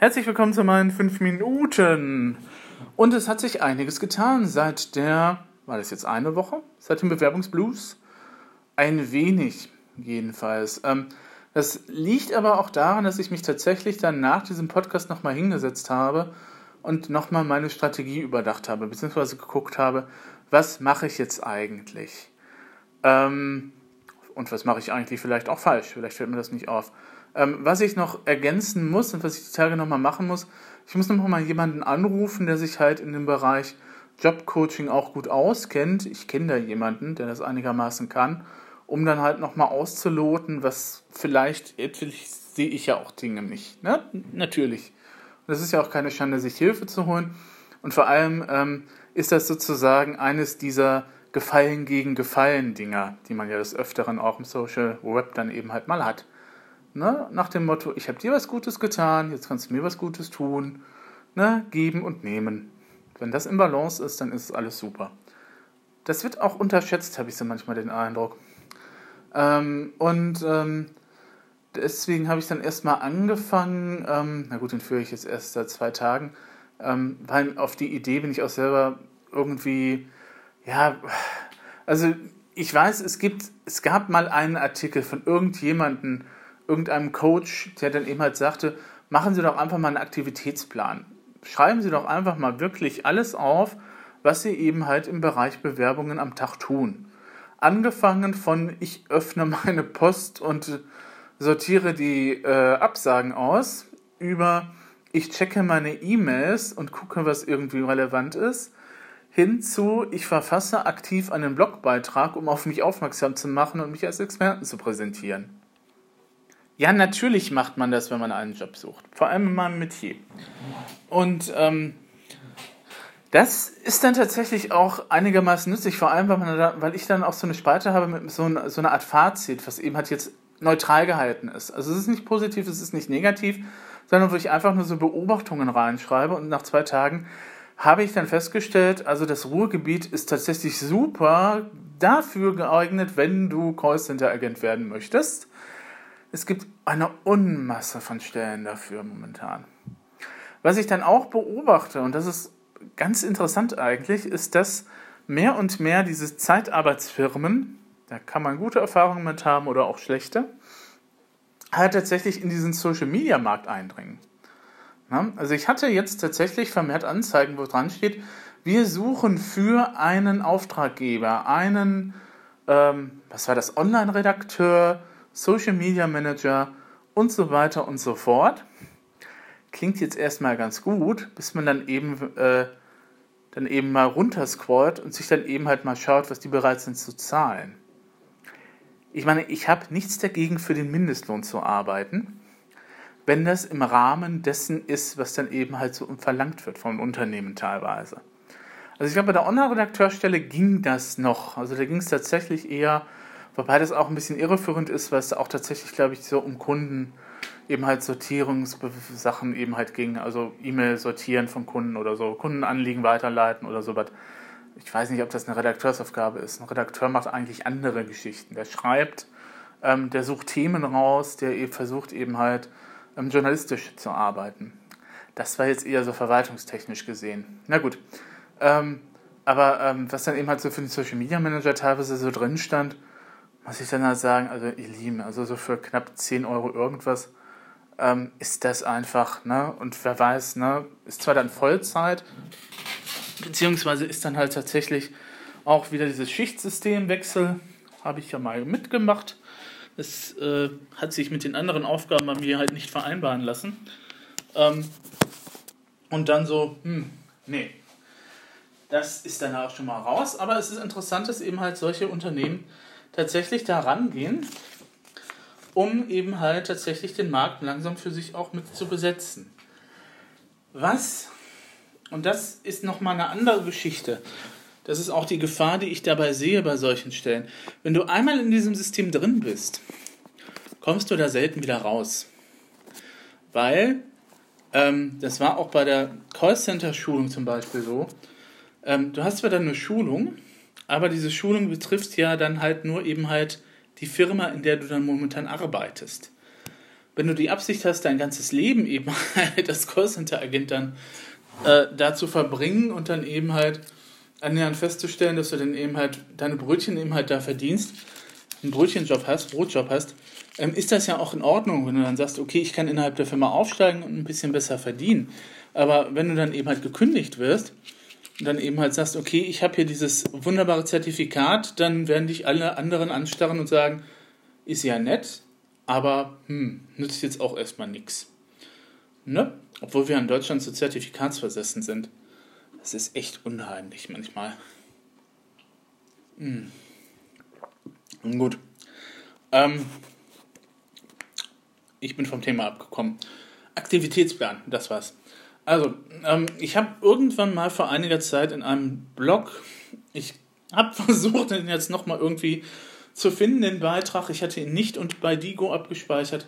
Herzlich willkommen zu meinen 5 Minuten. Und es hat sich einiges getan seit der, war das jetzt eine Woche? Seit dem Bewerbungsblues? Ein wenig, jedenfalls. Ähm, das liegt aber auch daran, dass ich mich tatsächlich dann nach diesem Podcast nochmal hingesetzt habe und nochmal meine Strategie überdacht habe, beziehungsweise geguckt habe, was mache ich jetzt eigentlich? Ähm, und was mache ich eigentlich vielleicht auch falsch? Vielleicht fällt mir das nicht auf. Ähm, was ich noch ergänzen muss und was ich die Tage nochmal machen muss, ich muss nochmal jemanden anrufen, der sich halt in dem Bereich Jobcoaching auch gut auskennt. Ich kenne da jemanden, der das einigermaßen kann, um dann halt nochmal auszuloten, was vielleicht, vielleicht sehe ich ja auch Dinge nicht. Ne? Natürlich. Und das ist ja auch keine Schande, sich Hilfe zu holen. Und vor allem ähm, ist das sozusagen eines dieser Gefallen gegen Gefallen Dinger, die man ja des Öfteren auch im Social Web dann eben halt mal hat. Ne? Nach dem Motto, ich habe dir was Gutes getan, jetzt kannst du mir was Gutes tun. Ne? Geben und nehmen. Wenn das im Balance ist, dann ist alles super. Das wird auch unterschätzt, habe ich so manchmal den Eindruck. Ähm, und ähm, deswegen habe ich dann erstmal angefangen, ähm, na gut, den führe ich jetzt erst seit zwei Tagen, ähm, weil auf die Idee bin ich auch selber irgendwie ja, also ich weiß, es gibt, es gab mal einen Artikel von irgendjemandem, irgendeinem Coach, der dann eben halt sagte, machen Sie doch einfach mal einen Aktivitätsplan. Schreiben Sie doch einfach mal wirklich alles auf, was Sie eben halt im Bereich Bewerbungen am Tag tun. Angefangen von, ich öffne meine Post und sortiere die äh, Absagen aus, über, ich checke meine E-Mails und gucke, was irgendwie relevant ist, hinzu, ich verfasse aktiv einen Blogbeitrag, um auf mich aufmerksam zu machen und mich als Experten zu präsentieren. Ja, natürlich macht man das, wenn man einen Job sucht. Vor allem in meinem Metier. Und ähm, das ist dann tatsächlich auch einigermaßen nützlich, vor allem, weil, da, weil ich dann auch so eine Spalte habe mit so, ein, so einer Art Fazit, was eben halt jetzt neutral gehalten ist. Also es ist nicht positiv, es ist nicht negativ, sondern wo ich einfach nur so Beobachtungen reinschreibe und nach zwei Tagen habe ich dann festgestellt, also das Ruhrgebiet ist tatsächlich super dafür geeignet, wenn du Callcenter-Agent werden möchtest. Es gibt eine Unmasse von Stellen dafür momentan. Was ich dann auch beobachte, und das ist ganz interessant eigentlich, ist, dass mehr und mehr diese Zeitarbeitsfirmen, da kann man gute Erfahrungen mit haben oder auch schlechte, halt tatsächlich in diesen Social-Media-Markt eindringen. Also ich hatte jetzt tatsächlich vermehrt Anzeigen, wo dran steht, wir suchen für einen Auftraggeber einen, ähm, was war das, Online-Redakteur, Social Media Manager und so weiter und so fort. Klingt jetzt erstmal ganz gut, bis man dann eben, äh, dann eben mal runterscrollt und sich dann eben halt mal schaut, was die bereit sind zu zahlen. Ich meine, ich habe nichts dagegen, für den Mindestlohn zu arbeiten wenn das im Rahmen dessen ist, was dann eben halt so verlangt wird von Unternehmen teilweise. Also ich glaube, bei der Online-Redakteurstelle ging das noch. Also da ging es tatsächlich eher, wobei das auch ein bisschen irreführend ist, weil es auch tatsächlich, glaube ich, so um Kunden eben halt Sortierungssachen eben halt ging. Also E-Mail sortieren von Kunden oder so, Kundenanliegen weiterleiten oder so was. Ich weiß nicht, ob das eine Redakteursaufgabe ist. Ein Redakteur macht eigentlich andere Geschichten. Der schreibt, ähm, der sucht Themen raus, der eben versucht eben halt ähm, journalistisch zu arbeiten. Das war jetzt eher so verwaltungstechnisch gesehen. Na gut. Ähm, aber ähm, was dann eben halt so für den Social Media Manager teilweise so drin stand, muss ich dann halt sagen, also ihr Lieben, also so für knapp 10 Euro irgendwas ähm, ist das einfach, ne? Und wer weiß, ne? Ist zwar dann Vollzeit, beziehungsweise ist dann halt tatsächlich auch wieder dieses Schichtsystemwechsel, habe ich ja mal mitgemacht. Es äh, hat sich mit den anderen Aufgaben bei mir halt nicht vereinbaren lassen. Ähm, und dann so, hm, nee. Das ist dann auch schon mal raus. Aber es ist interessant, dass eben halt solche Unternehmen tatsächlich da rangehen, um eben halt tatsächlich den Markt langsam für sich auch mit zu besetzen. Was, und das ist nochmal eine andere Geschichte, das ist auch die Gefahr, die ich dabei sehe bei solchen Stellen. Wenn du einmal in diesem System drin bist, kommst du da selten wieder raus. Weil, ähm, das war auch bei der Callcenter-Schulung zum Beispiel so, ähm, du hast zwar dann eine Schulung, aber diese Schulung betrifft ja dann halt nur eben halt die Firma, in der du dann momentan arbeitest. wenn du die Absicht hast, dein ganzes Leben eben halt als Callcenter-Agent dann äh, da zu verbringen und dann eben halt annähernd festzustellen, dass du dann eben halt deine Brötchen eben halt da verdienst, einen Brötchenjob hast, Brotjob hast, ähm, ist das ja auch in Ordnung, wenn du dann sagst, okay, ich kann innerhalb der Firma aufsteigen und ein bisschen besser verdienen. Aber wenn du dann eben halt gekündigt wirst dann eben halt sagst, okay, ich habe hier dieses wunderbare Zertifikat, dann werden dich alle anderen anstarren und sagen, ist ja nett, aber hm, nützt jetzt auch erstmal nichts. Ne? Obwohl wir in Deutschland so zertifikatsversessen sind. Das ist echt unheimlich manchmal. Hm. Gut. Ähm, ich bin vom Thema abgekommen. Aktivitätsplan, das war's. Also, ähm, ich habe irgendwann mal vor einiger Zeit in einem Blog, ich habe versucht, den jetzt nochmal irgendwie zu finden, den Beitrag. Ich hatte ihn nicht und bei Digo abgespeichert.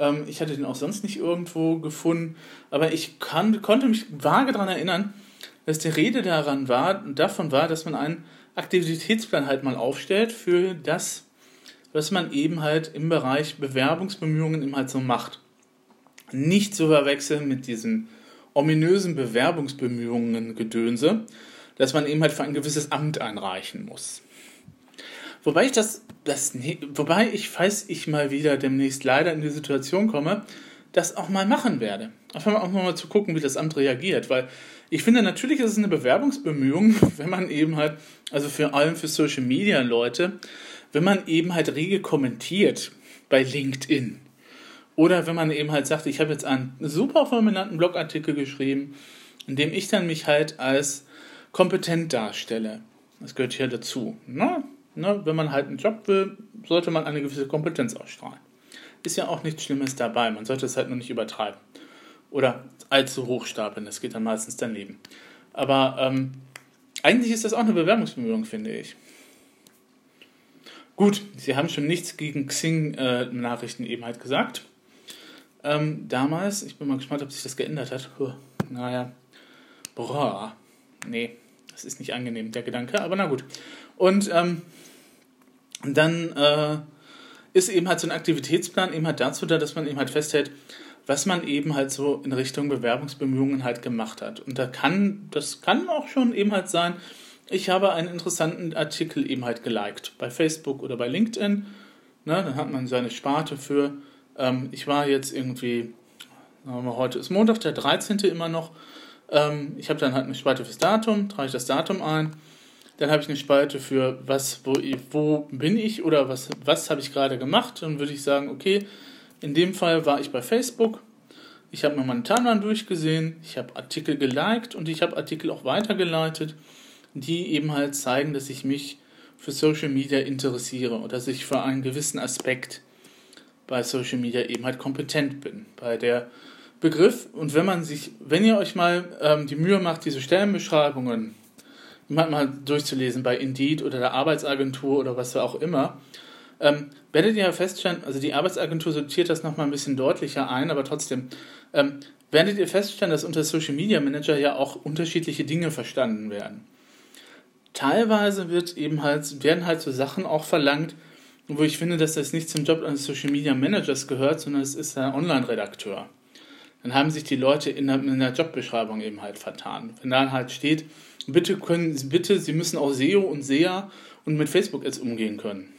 Ähm, ich hatte den auch sonst nicht irgendwo gefunden. Aber ich kann, konnte mich vage daran erinnern, dass die Rede daran war, davon war, dass man einen Aktivitätsplan halt mal aufstellt für das, was man eben halt im Bereich Bewerbungsbemühungen eben halt so macht. Nicht zu verwechseln mit diesen ominösen Bewerbungsbemühungen Gedönse, dass man eben halt für ein gewisses Amt einreichen muss. Wobei ich das, das wobei ich, falls ich mal wieder demnächst leider in die Situation komme, das auch mal machen werde. Einfach mal auch mal zu gucken, wie das Amt reagiert, weil ich finde, natürlich ist es eine Bewerbungsbemühung, wenn man eben halt, also vor allem für Social Media Leute, wenn man eben halt rege kommentiert bei LinkedIn. Oder wenn man eben halt sagt, ich habe jetzt einen super fulminanten Blogartikel geschrieben, in dem ich dann mich halt als kompetent darstelle. Das gehört hier dazu. Ne? Ne? Wenn man halt einen Job will, sollte man eine gewisse Kompetenz ausstrahlen. Ist ja auch nichts Schlimmes dabei. Man sollte es halt nur nicht übertreiben. Oder allzu hoch stapeln. Das geht dann meistens daneben. Aber ähm, eigentlich ist das auch eine Bewerbungsbemühung, finde ich. Gut, Sie haben schon nichts gegen Xing-Nachrichten äh, eben halt gesagt. Ähm, damals, ich bin mal gespannt, ob sich das geändert hat. Puh, naja, boah, nee, das ist nicht angenehm, der Gedanke, aber na gut. Und ähm, dann äh, ist eben halt so ein Aktivitätsplan eben halt dazu da, dass man eben halt festhält, was man eben halt so in Richtung Bewerbungsbemühungen halt gemacht hat. Und da kann, das kann auch schon eben halt sein, ich habe einen interessanten Artikel eben halt geliked bei Facebook oder bei LinkedIn. Ne, dann hat man seine Sparte für. Ähm, ich war jetzt irgendwie, wir, heute ist Montag, der 13. immer noch. Ähm, ich habe dann halt eine Spalte fürs Datum, trage ich das Datum ein. Dann habe ich eine Spalte für was, wo, wo bin ich oder was, was habe ich gerade gemacht. Dann würde ich sagen, okay, in dem Fall war ich bei Facebook. Ich habe mir meine Timeline durchgesehen, ich habe Artikel geliked und ich habe Artikel auch weitergeleitet die eben halt zeigen, dass ich mich für Social Media interessiere und dass ich für einen gewissen Aspekt bei Social Media eben halt kompetent bin. Bei der Begriff, und wenn man sich, wenn ihr euch mal ähm, die Mühe macht, diese Stellenbeschreibungen mal durchzulesen bei Indeed oder der Arbeitsagentur oder was auch immer, ähm, werdet ihr feststellen, also die Arbeitsagentur sortiert das nochmal ein bisschen deutlicher ein, aber trotzdem, ähm, werdet ihr feststellen, dass unter Social Media Manager ja auch unterschiedliche Dinge verstanden werden teilweise wird eben halt, werden halt so Sachen auch verlangt, wo ich finde, dass das nicht zum Job eines Social Media Managers gehört, sondern es ist ein Online-Redakteur. Dann haben sich die Leute in der, in der Jobbeschreibung eben halt vertan. Wenn da halt steht, bitte können, bitte, Sie müssen auch SEO und SEA und mit Facebook Ads umgehen können.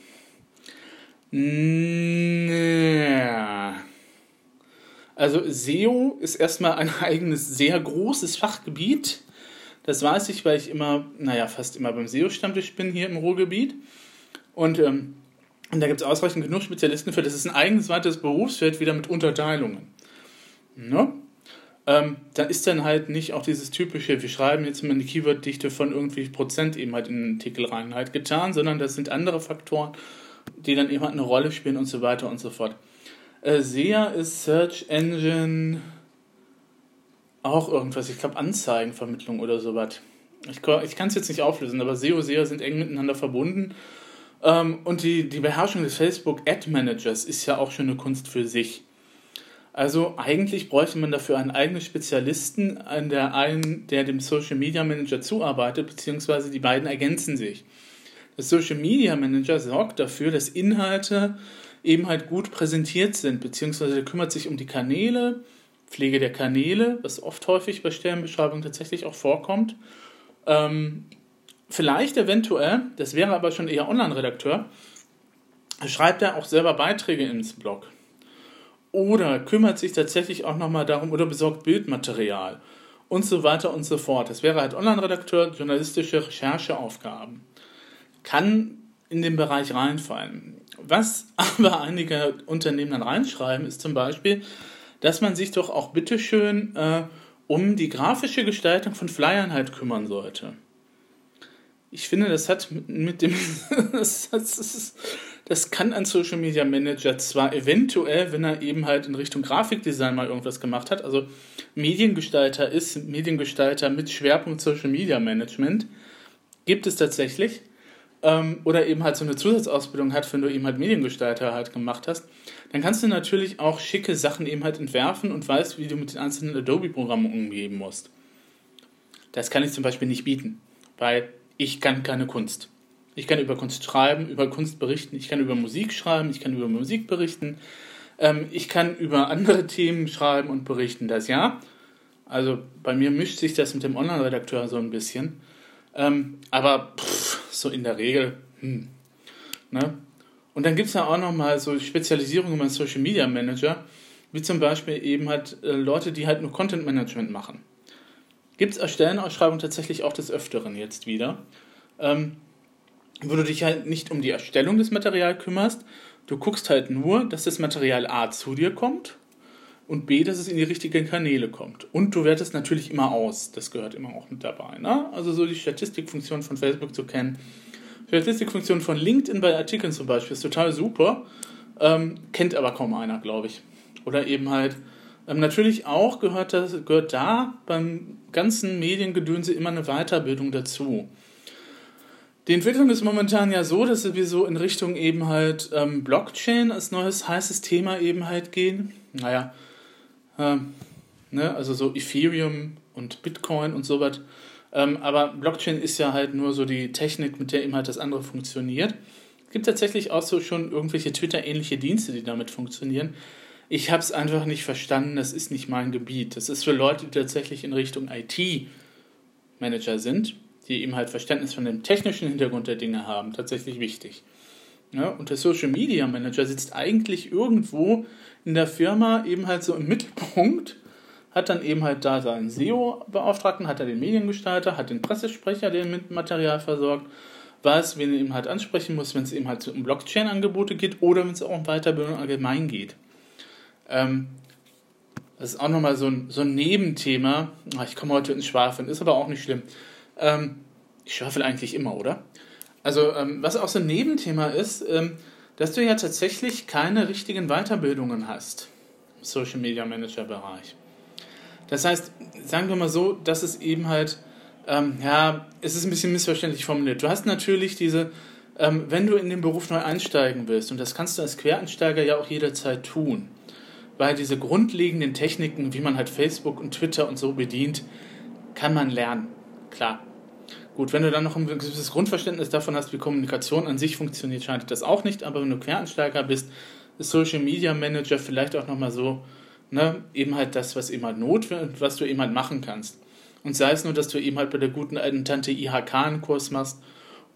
Also SEO ist erstmal ein eigenes sehr großes Fachgebiet das weiß ich, weil ich immer, naja, fast immer beim SEO-Stammtisch bin hier im Ruhrgebiet. Und, ähm, und da gibt es ausreichend genug Spezialisten für. Das ist ein eigenes weiteres Berufsfeld, wieder mit Unterteilungen. Ne? Ähm, da ist dann halt nicht auch dieses typische, wir schreiben jetzt mal eine Keyworddichte von irgendwie Prozent eben halt in den Artikel rein halt getan, sondern das sind andere Faktoren, die dann eben halt eine Rolle spielen und so weiter und so fort. Äh, SEA ist Search Engine auch irgendwas, ich glaube Anzeigenvermittlung oder sowas. Ich, ich kann es jetzt nicht auflösen, aber SEO, SEA sind eng miteinander verbunden. Ähm, und die, die Beherrschung des Facebook Ad Managers ist ja auch schon eine Kunst für sich. Also eigentlich bräuchte man dafür einen eigenen Spezialisten, an der einen, der dem Social Media Manager zuarbeitet, beziehungsweise die beiden ergänzen sich. Der Social Media Manager sorgt dafür, dass Inhalte eben halt gut präsentiert sind, beziehungsweise der kümmert sich um die Kanäle, Pflege der Kanäle, was oft häufig bei Stellenbeschreibungen tatsächlich auch vorkommt. Ähm, vielleicht eventuell, das wäre aber schon eher Online-Redakteur, schreibt er auch selber Beiträge ins Blog. Oder kümmert sich tatsächlich auch nochmal darum oder besorgt Bildmaterial und so weiter und so fort. Das wäre halt Online-Redakteur, journalistische Rechercheaufgaben. Kann in den Bereich reinfallen. Was aber einige Unternehmen dann reinschreiben, ist zum Beispiel, dass man sich doch auch bitteschön äh, um die grafische Gestaltung von Flyern halt kümmern sollte. Ich finde, das hat mit dem. das, das, das kann ein Social Media Manager zwar eventuell, wenn er eben halt in Richtung Grafikdesign mal irgendwas gemacht hat, also Mediengestalter ist, Mediengestalter mit Schwerpunkt Social Media Management, gibt es tatsächlich ähm, oder eben halt so eine Zusatzausbildung hat, wenn du eben halt Mediengestalter halt gemacht hast, dann kannst du natürlich auch schicke Sachen eben halt entwerfen und weißt, wie du mit den einzelnen Adobe-Programmen umgehen musst. Das kann ich zum Beispiel nicht bieten, weil ich kann keine Kunst. Ich kann über Kunst schreiben, über Kunst berichten, ich kann über Musik schreiben, ich kann über Musik berichten, ähm, ich kann über andere Themen schreiben und berichten, das ja. Also bei mir mischt sich das mit dem Online-Redakteur so ein bisschen. Ähm, aber pff, so in der Regel, hm, ne? Und dann gibt es ja auch nochmal so Spezialisierungen beim Social Media Manager, wie zum Beispiel eben halt äh, Leute, die halt nur Content Management machen. Gibt es Stellenausschreibungen tatsächlich auch des Öfteren jetzt wieder, ähm, wo du dich halt nicht um die Erstellung des Materials kümmerst, du guckst halt nur, dass das Material A zu dir kommt und B, dass es in die richtigen Kanäle kommt. Und du wertest natürlich immer aus. Das gehört immer auch mit dabei. Ne? Also so die Statistikfunktion von Facebook zu kennen. Statistikfunktion von LinkedIn bei Artikeln zum Beispiel ist total super. Ähm, kennt aber kaum einer, glaube ich. Oder eben halt, ähm, natürlich auch gehört, das, gehört da beim ganzen Mediengedönse immer eine Weiterbildung dazu. Die Entwicklung ist momentan ja so, dass wir so in Richtung eben halt ähm, Blockchain als neues heißes Thema eben halt gehen. Naja, ähm, ne, also so Ethereum und Bitcoin und sowas. Ähm, aber Blockchain ist ja halt nur so die Technik, mit der eben halt das andere funktioniert. Es gibt tatsächlich auch so schon irgendwelche Twitter-ähnliche Dienste, die damit funktionieren. Ich habe es einfach nicht verstanden, das ist nicht mein Gebiet. Das ist für Leute, die tatsächlich in Richtung IT-Manager sind, die eben halt Verständnis von dem technischen Hintergrund der Dinge haben, tatsächlich wichtig. Ja, und der Social Media Manager sitzt eigentlich irgendwo in der Firma eben halt so im Mittelpunkt, hat dann eben halt da seinen SEO-Beauftragten, hat er den Mediengestalter, hat den Pressesprecher, der mit Material versorgt, weiß, wen er eben halt ansprechen muss, wenn es eben halt um Blockchain-Angebote geht oder wenn es auch um Weiterbildung allgemein geht. Ähm, das ist auch nochmal so ein, so ein Nebenthema. Ach, ich komme heute ins Schwafeln, ist aber auch nicht schlimm. Ähm, ich schwafel eigentlich immer, oder? Also, ähm, was auch so ein Nebenthema ist, ähm, dass du ja tatsächlich keine richtigen Weiterbildungen hast im Social Media Manager Bereich. Das heißt, sagen wir mal so, dass es eben halt, ähm, ja, es ist ein bisschen missverständlich formuliert. Du hast natürlich diese, ähm, wenn du in den Beruf neu einsteigen willst, und das kannst du als Quereinsteiger ja auch jederzeit tun, weil diese grundlegenden Techniken, wie man halt Facebook und Twitter und so bedient, kann man lernen. Klar, Gut, wenn du dann noch ein gewisses Grundverständnis davon hast, wie Kommunikation an sich funktioniert, scheint das auch nicht. Aber wenn du Quereinsteiger bist, ist Social Media Manager vielleicht auch nochmal so, ne, eben halt das, was eben halt notwendig, was du eben halt machen kannst. Und sei es nur, dass du eben halt bei der guten alten Tante IHK einen Kurs machst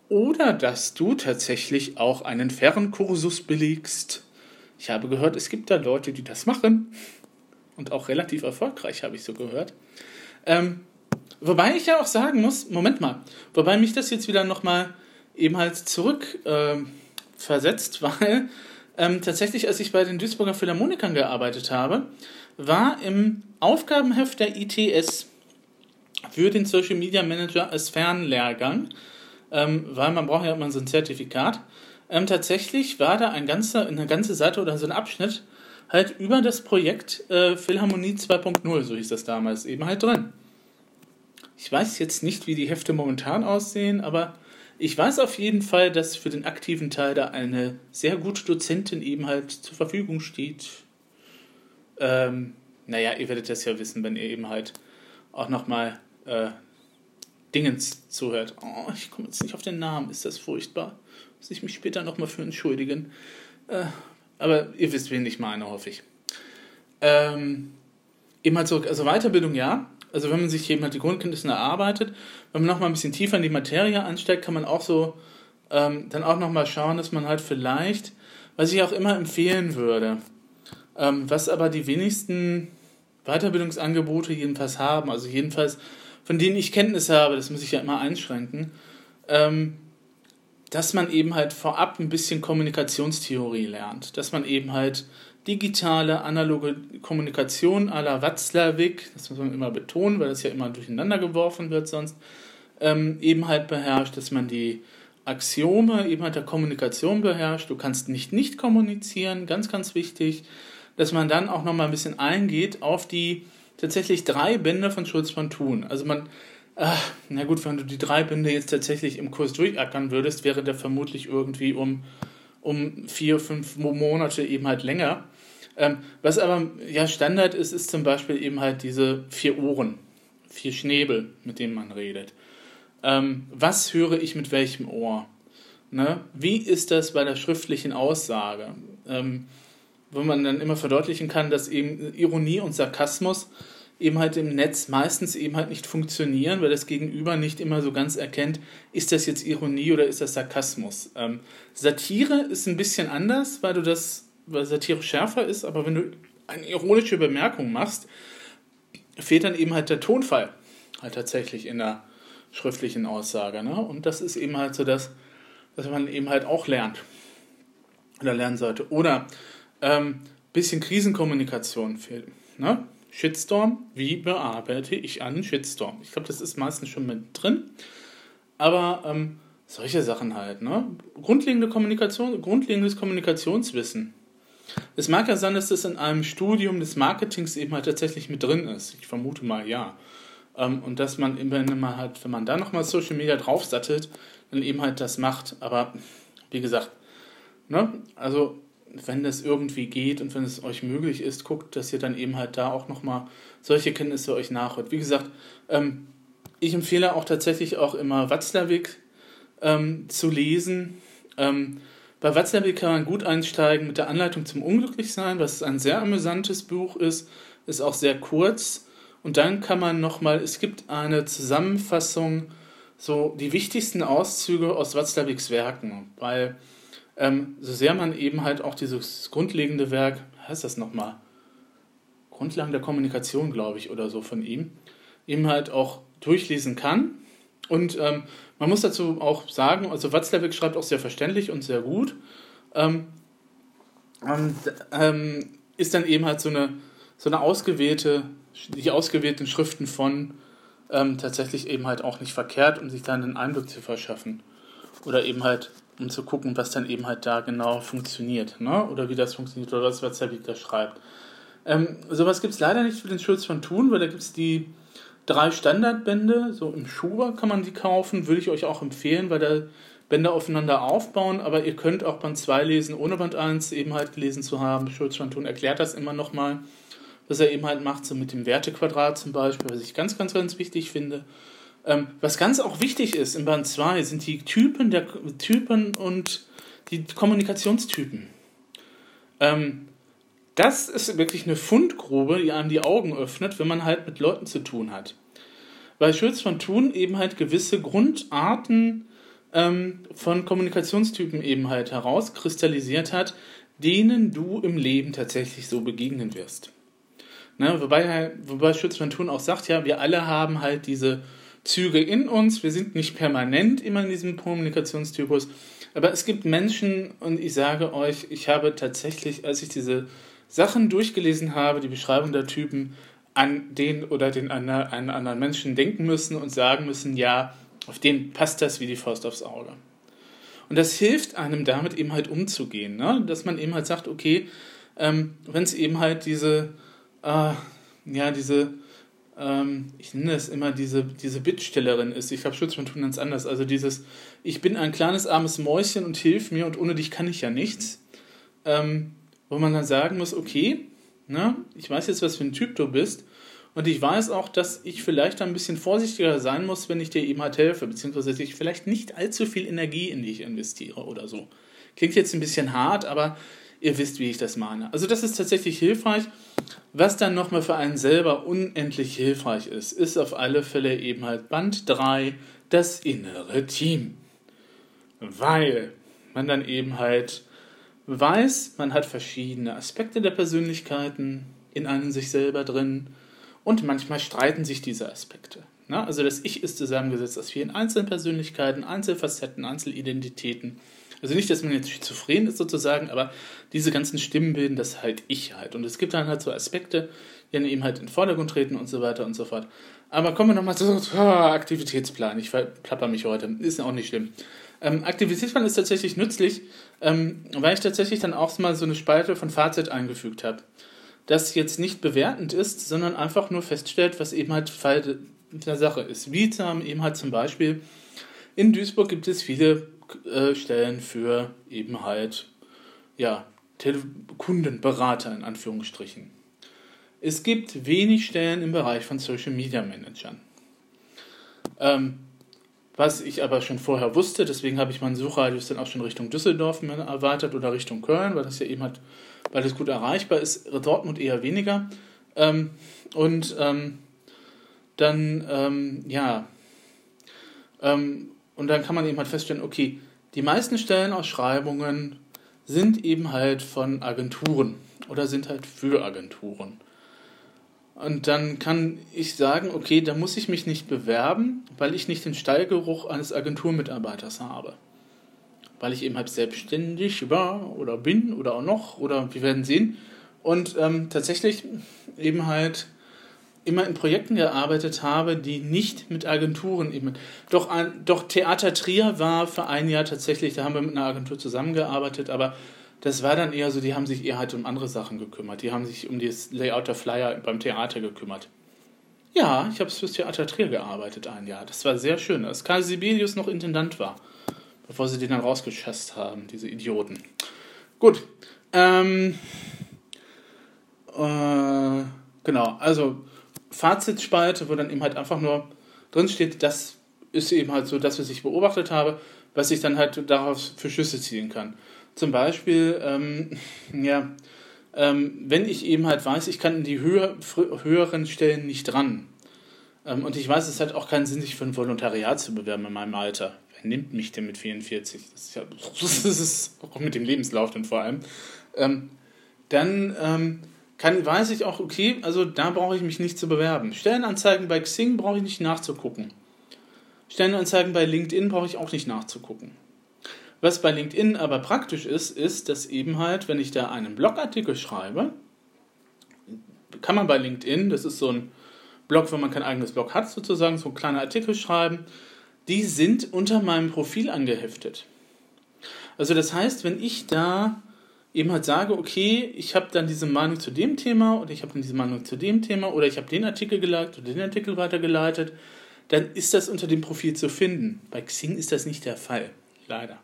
oder dass du tatsächlich auch einen Fernkursus belegst. Ich habe gehört, es gibt da Leute, die das machen. Und auch relativ erfolgreich, habe ich so gehört. Ähm, Wobei ich ja auch sagen muss, Moment mal, wobei mich das jetzt wieder nochmal eben halt zurück äh, versetzt, weil ähm, tatsächlich, als ich bei den Duisburger Philharmonikern gearbeitet habe, war im Aufgabenheft der ITS für den Social Media Manager als Fernlehrgang, ähm, weil man braucht ja immer so ein Zertifikat, ähm, tatsächlich war da ein ganzer, eine ganze Seite oder so ein Abschnitt halt über das Projekt äh, Philharmonie 2.0, so hieß das damals, eben halt drin. Ich weiß jetzt nicht, wie die Hefte momentan aussehen, aber ich weiß auf jeden Fall, dass für den aktiven Teil da eine sehr gute Dozentin eben halt zur Verfügung steht. Ähm, naja, ihr werdet das ja wissen, wenn ihr eben halt auch nochmal äh, Dingens zuhört. Oh, ich komme jetzt nicht auf den Namen, ist das furchtbar. Muss ich mich später nochmal für entschuldigen. Äh, aber ihr wisst, wen ich meine, hoffe ich. Ähm, eben halt so, also Weiterbildung ja. Also wenn man sich eben halt die Grundkenntnisse erarbeitet, wenn man nochmal ein bisschen tiefer in die Materie ansteigt, kann man auch so ähm, dann auch nochmal schauen, dass man halt vielleicht, was ich auch immer empfehlen würde, ähm, was aber die wenigsten Weiterbildungsangebote jedenfalls haben, also jedenfalls von denen ich Kenntnis habe, das muss ich ja immer einschränken, ähm, dass man eben halt vorab ein bisschen Kommunikationstheorie lernt, dass man eben halt digitale, analoge Kommunikation à la Watzlawick, das muss man immer betonen, weil das ja immer durcheinander geworfen wird sonst, ähm, eben halt beherrscht, dass man die Axiome eben halt der Kommunikation beherrscht. Du kannst nicht nicht kommunizieren, ganz, ganz wichtig, dass man dann auch nochmal ein bisschen eingeht auf die tatsächlich drei Bände von Schulz von Thun. Also man, ach, na gut, wenn du die drei Bände jetzt tatsächlich im Kurs durchackern würdest, wäre der vermutlich irgendwie um, um vier, fünf Monate eben halt länger. Ähm, was aber ja Standard ist, ist zum Beispiel eben halt diese vier Ohren, vier Schnäbel, mit denen man redet. Ähm, was höre ich mit welchem Ohr? Ne? Wie ist das bei der schriftlichen Aussage? Ähm, wo man dann immer verdeutlichen kann, dass eben Ironie und Sarkasmus eben halt im Netz meistens eben halt nicht funktionieren, weil das Gegenüber nicht immer so ganz erkennt, ist das jetzt Ironie oder ist das Sarkasmus. Ähm, Satire ist ein bisschen anders, weil du das, weil Satire schärfer ist, aber wenn du eine ironische Bemerkung machst, fehlt dann eben halt der Tonfall halt tatsächlich in der schriftlichen Aussage. Ne? Und das ist eben halt so das, was man eben halt auch lernt oder lernen sollte. Oder ähm, bisschen Krisenkommunikation fehlt. Ne? Shitstorm, wie bearbeite ich einen Shitstorm? Ich glaube, das ist meistens schon mit drin. Aber ähm, solche Sachen halt, ne? Grundlegende Kommunikation, grundlegendes Kommunikationswissen. Es mag ja sein, dass das in einem Studium des Marketings eben halt tatsächlich mit drin ist. Ich vermute mal ja. Ähm, und dass man, man halt, wenn man da nochmal Social Media draufsattelt, dann eben halt das macht. Aber wie gesagt, ne? Also wenn das irgendwie geht und wenn es euch möglich ist, guckt, dass ihr dann eben halt da auch nochmal solche Kenntnisse euch nachholt. Wie gesagt, ähm, ich empfehle auch tatsächlich auch immer Watzlawick ähm, zu lesen. Ähm, bei Watzlawick kann man gut einsteigen mit der Anleitung zum Unglücklichsein, was ein sehr amüsantes Buch ist, ist auch sehr kurz. Und dann kann man nochmal, es gibt eine Zusammenfassung, so die wichtigsten Auszüge aus Watzlawicks Werken, weil ähm, so sehr man eben halt auch dieses grundlegende Werk, heißt das nochmal? Grundlagen der Kommunikation, glaube ich, oder so von ihm, eben halt auch durchlesen kann. Und ähm, man muss dazu auch sagen, also Watzlawick schreibt auch sehr verständlich und sehr gut. Ähm, und ähm, ist dann eben halt so eine, so eine ausgewählte, die ausgewählten Schriften von ähm, tatsächlich eben halt auch nicht verkehrt, um sich dann einen Einblick zu verschaffen. Oder eben halt um zu gucken, was dann eben halt da genau funktioniert, ne? oder wie das funktioniert, oder was Watzlawick da schreibt. Ähm, sowas gibt es leider nicht für den Schulz von Thun, weil da gibt es die drei Standardbände, so im Schuber kann man die kaufen, würde ich euch auch empfehlen, weil da Bände aufeinander aufbauen, aber ihr könnt auch Band 2 lesen, ohne Band 1 eben halt gelesen zu haben. Schulz von Thun erklärt das immer nochmal, was er eben halt macht, so mit dem Wertequadrat zum Beispiel, was ich ganz, ganz, ganz wichtig finde. Ähm, was ganz auch wichtig ist in Band 2 sind die Typen, der, Typen und die Kommunikationstypen. Ähm, das ist wirklich eine Fundgrube, die einem die Augen öffnet, wenn man halt mit Leuten zu tun hat. Weil Schulz von Thun eben halt gewisse Grundarten ähm, von Kommunikationstypen eben halt herauskristallisiert hat, denen du im Leben tatsächlich so begegnen wirst. Ne, wobei, wobei Schulz von Thun auch sagt, ja, wir alle haben halt diese Züge in uns. Wir sind nicht permanent immer in diesem Kommunikationstypus. Aber es gibt Menschen, und ich sage euch, ich habe tatsächlich, als ich diese Sachen durchgelesen habe, die Beschreibung der Typen, an den oder den einen anderen Menschen denken müssen und sagen müssen, ja, auf den passt das wie die Faust aufs Auge. Und das hilft einem damit eben halt umzugehen, ne? dass man eben halt sagt, okay, ähm, wenn es eben halt diese, äh, ja, diese ähm, ich nenne es immer diese, diese Bittstellerin ist. Ich glaube, Schutzmann tun ganz anders. Also dieses, ich bin ein kleines armes Mäuschen und hilf mir und ohne dich kann ich ja nichts. Ähm, wo man dann sagen muss, okay, ne, ich weiß jetzt, was für ein Typ du bist. Und ich weiß auch, dass ich vielleicht ein bisschen vorsichtiger sein muss, wenn ich dir eben halt helfe, beziehungsweise dass ich vielleicht nicht allzu viel Energie in dich investiere oder so. Klingt jetzt ein bisschen hart, aber ihr wisst, wie ich das meine. Also das ist tatsächlich hilfreich. Was dann nochmal für einen selber unendlich hilfreich ist, ist auf alle Fälle eben halt Band 3, das innere Team. Weil man dann eben halt weiß, man hat verschiedene Aspekte der Persönlichkeiten in einem sich selber drin und manchmal streiten sich diese Aspekte. Also das Ich ist zusammengesetzt aus vielen Einzelpersönlichkeiten, Einzelfacetten, Einzelidentitäten. Also nicht, dass man jetzt schizophren ist sozusagen, aber diese ganzen Stimmen bilden das halt Ich halt. Und es gibt dann halt so Aspekte, die dann eben halt in den Vordergrund treten und so weiter und so fort. Aber kommen wir nochmal zu oh, Aktivitätsplan. Ich verplapper mich heute. Ist auch nicht schlimm. Ähm, Aktivitätsplan ist tatsächlich nützlich, ähm, weil ich tatsächlich dann auch mal so eine Spalte von Fazit eingefügt habe. Das jetzt nicht bewertend ist, sondern einfach nur feststellt, was eben halt Fall der Sache ist. Wie eben halt zum Beispiel in Duisburg gibt es viele äh, Stellen für eben halt ja, Kundenberater in Anführungsstrichen. Es gibt wenig Stellen im Bereich von Social Media Managern. Ähm, was ich aber schon vorher wusste, deswegen habe ich meinen Suchradius dann auch schon Richtung Düsseldorf erweitert oder Richtung Köln, weil das ja eben halt, weil das gut erreichbar ist, Dortmund eher weniger. Ähm, und ähm, dann, ähm, ja, ähm, und dann kann man eben halt feststellen, okay, die meisten Stellenausschreibungen sind eben halt von Agenturen oder sind halt für Agenturen. Und dann kann ich sagen, okay, da muss ich mich nicht bewerben, weil ich nicht den Stallgeruch eines Agenturmitarbeiters habe. Weil ich eben halt selbstständig war oder bin oder auch noch oder wir werden sehen. Und ähm, tatsächlich eben halt immer in Projekten gearbeitet habe, die nicht mit Agenturen eben. Doch, ein, doch Theater Trier war für ein Jahr tatsächlich, da haben wir mit einer Agentur zusammengearbeitet, aber das war dann eher so, die haben sich eher halt um andere Sachen gekümmert. Die haben sich um das Layout der Flyer beim Theater gekümmert. Ja, ich habe fürs Theater Trier gearbeitet ein Jahr. Das war sehr schön, als Karl Sibelius noch Intendant war, bevor sie den dann rausgeschasst haben, diese Idioten. Gut. Ähm, äh, genau, also Fazitspalte, wo dann eben halt einfach nur drin steht, das ist eben halt so das, was ich beobachtet habe, was ich dann halt daraus für Schlüsse ziehen kann. Zum Beispiel, ähm, ja, ähm, wenn ich eben halt weiß, ich kann in die höher, höheren Stellen nicht ran. Ähm, und ich weiß, es hat auch keinen Sinn, sich für ein Volontariat zu bewerben in meinem Alter. Wer nimmt mich denn mit 44? Das ist ja, das ist auch mit dem Lebenslauf dann vor allem. Ähm, dann ähm, kann, weiß ich auch, okay, also da brauche ich mich nicht zu bewerben. Stellenanzeigen bei Xing brauche ich nicht nachzugucken. Stellenanzeigen bei LinkedIn brauche ich auch nicht nachzugucken. Was bei LinkedIn aber praktisch ist, ist, dass eben halt, wenn ich da einen Blogartikel schreibe, kann man bei LinkedIn, das ist so ein Blog, wenn man kein eigenes Blog hat, sozusagen, so ein kleiner Artikel schreiben, die sind unter meinem Profil angeheftet. Also das heißt, wenn ich da eben halt sage, okay, ich habe dann diese Meinung zu dem Thema oder ich habe dann diese Meinung zu dem Thema oder ich habe den Artikel geliked oder den Artikel weitergeleitet, dann ist das unter dem Profil zu finden. Bei Xing ist das nicht der Fall, leider.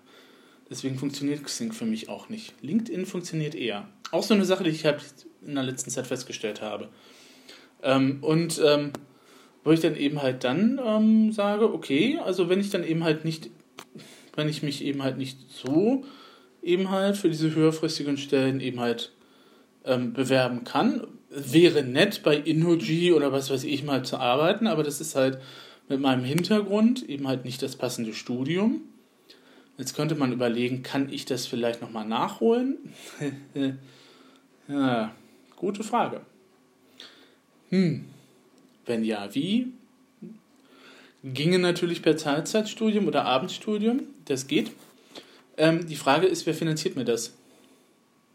Deswegen funktioniert Xing für mich auch nicht. LinkedIn funktioniert eher. Auch so eine Sache, die ich halt in der letzten Zeit festgestellt habe. Ähm, und ähm, wo ich dann eben halt dann ähm, sage, okay, also wenn ich dann eben halt nicht, wenn ich mich eben halt nicht so eben halt für diese höherfristigen Stellen eben halt ähm, bewerben kann. Wäre nett bei Innogy oder was weiß ich mal zu arbeiten, aber das ist halt mit meinem Hintergrund eben halt nicht das passende Studium. Jetzt könnte man überlegen, kann ich das vielleicht nochmal nachholen? ja, gute Frage. Hm, wenn ja, wie? Ginge natürlich per Teilzeitstudium oder Abendstudium, das geht. Ähm, die Frage ist, wer finanziert mir das?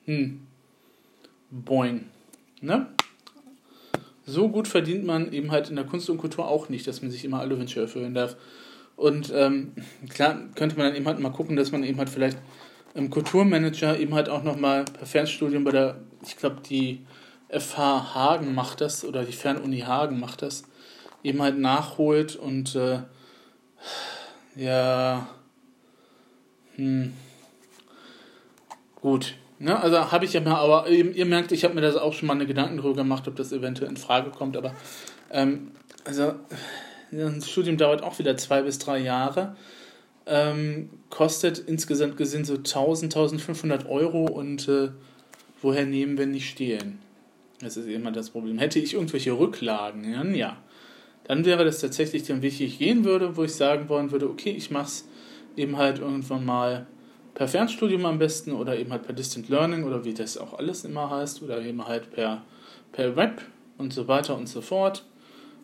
Hm. Boing. Ne? So gut verdient man eben halt in der Kunst und Kultur auch nicht, dass man sich immer alle Wünsche erfüllen darf. Und ähm, klar könnte man dann eben halt mal gucken, dass man eben halt vielleicht im Kulturmanager eben halt auch nochmal per Fernstudium bei der, ich glaube, die FH Hagen macht das oder die Fernuni Hagen macht das, eben halt nachholt und äh, ja, hm. Gut. Ne, also habe ich ja mal, aber ihr, ihr merkt, ich habe mir da auch schon mal eine Gedanken drüber gemacht, ob das eventuell in Frage kommt, aber ähm, also ein Studium dauert auch wieder zwei bis drei Jahre, ähm, kostet insgesamt gesehen so 1000, 1500 Euro und äh, woher nehmen, wenn nicht stehlen? Das ist immer das Problem. Hätte ich irgendwelche Rücklagen, dann ja. Dann wäre das tatsächlich der Weg, ich gehen würde, wo ich sagen wollen würde, okay, ich mache es eben halt irgendwann mal per Fernstudium am besten oder eben halt per Distant Learning oder wie das auch alles immer heißt oder eben halt per, per Web und so weiter und so fort.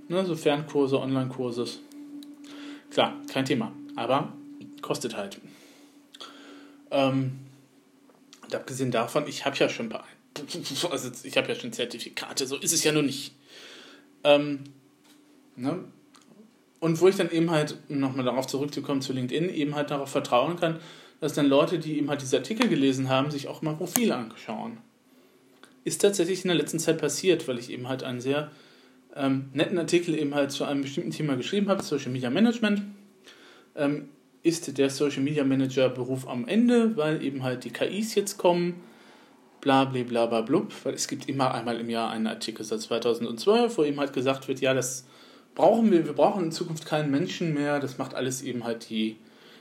Ne, so Fernkurse, Online-Kurse. Klar, kein Thema. Aber kostet halt. Ähm, und abgesehen davon, ich habe ja schon paar, also ich habe ja schon Zertifikate, so ist es ja nur nicht. Ähm, ne? Und wo ich dann eben halt, um nochmal darauf zurückzukommen zu LinkedIn, eben halt darauf vertrauen kann, dass dann Leute, die eben halt diese Artikel gelesen haben, sich auch mal Profile anschauen. Ist tatsächlich in der letzten Zeit passiert, weil ich eben halt einen sehr ähm, netten Artikel eben halt zu einem bestimmten Thema geschrieben habe, Social Media Management. Ähm, ist der Social Media Manager Beruf am Ende, weil eben halt die KIs jetzt kommen, bla bla bla bla blub, weil es gibt immer einmal im Jahr einen Artikel seit 2012, wo eben halt gesagt wird, ja, das brauchen wir, wir brauchen in Zukunft keinen Menschen mehr, das macht alles eben halt die,